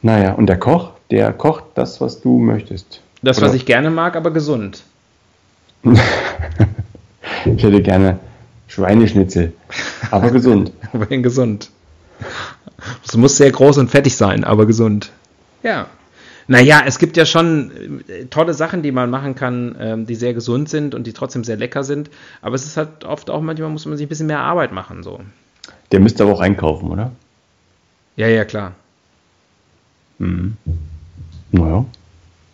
Naja, und der Koch, der kocht das, was du möchtest. Das, Oder- was ich gerne mag, aber gesund. Ich hätte gerne Schweineschnitzel. Aber gesund. Immerhin gesund. Es muss sehr groß und fettig sein, aber gesund. Ja. Naja, es gibt ja schon äh, tolle Sachen, die man machen kann, ähm, die sehr gesund sind und die trotzdem sehr lecker sind. Aber es ist halt oft auch manchmal muss man sich ein bisschen mehr Arbeit machen. So. Der müsste aber auch einkaufen, oder? Ja, ja, klar. Naja.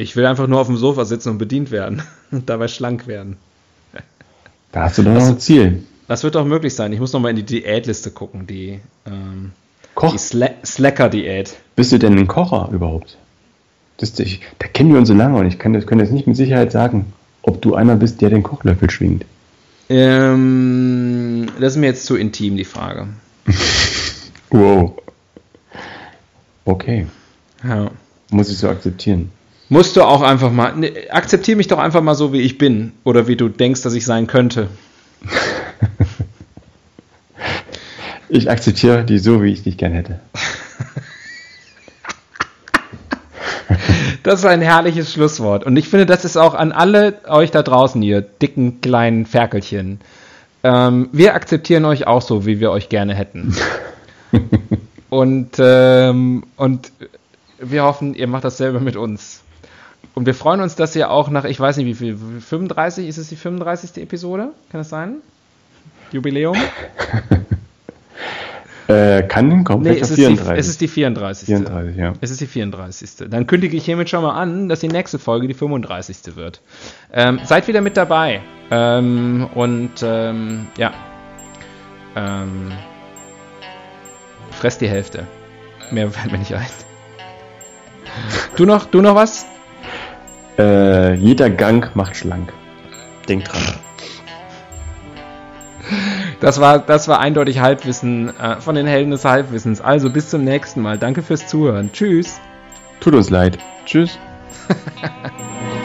Ich will einfach nur auf dem Sofa sitzen und bedient werden und dabei schlank werden. Da hast du doch noch ein Ziel. Das wird doch möglich sein. Ich muss noch mal in die Diätliste gucken, die, ähm, die Sla Slacker-Diät. bist du denn ein Kocher überhaupt? Das, ich, da kennen wir uns so lange und ich kann das, kann das nicht mit Sicherheit sagen. ob du einer bist, der den Kochlöffel schwingt. Ähm, das ist mir jetzt zu intim, die Frage. Wow. Okay, Ja. muss ich so akzeptieren. Musst du auch einfach mal. Ne, akzeptier mich doch einfach mal so, wie ich bin. Oder wie du denkst, dass ich sein könnte. Ich akzeptiere die so, wie ich dich gern hätte. Das ist ein herrliches Schlusswort. Und ich finde, das ist auch an alle euch da draußen, ihr dicken kleinen Ferkelchen. Ähm, wir akzeptieren euch auch so, wie wir euch gerne hätten. und, ähm, und wir hoffen, ihr macht dasselbe mit uns. Und wir freuen uns, dass ihr auch nach, ich weiß nicht wie viel, 35, ist es die 35. Episode? Kann das sein? Jubiläum? Äh, kann hinkommen, Nee, es ist, die, 34. es ist die 34. 34, ja. Es ist die 34. Dann kündige ich hiermit schon mal an, dass die nächste Folge die 35. wird. Ähm, seid wieder mit dabei. Ähm, und ähm, ja. Ähm, fresst die Hälfte. Mehr fällt mir nicht ein. Du noch, du noch was? Äh, jeder Gang macht schlank. Denk dran. Das war, das war eindeutig Halbwissen äh, von den Helden des Halbwissens. Also bis zum nächsten Mal. Danke fürs Zuhören. Tschüss. Tut uns leid. Tschüss.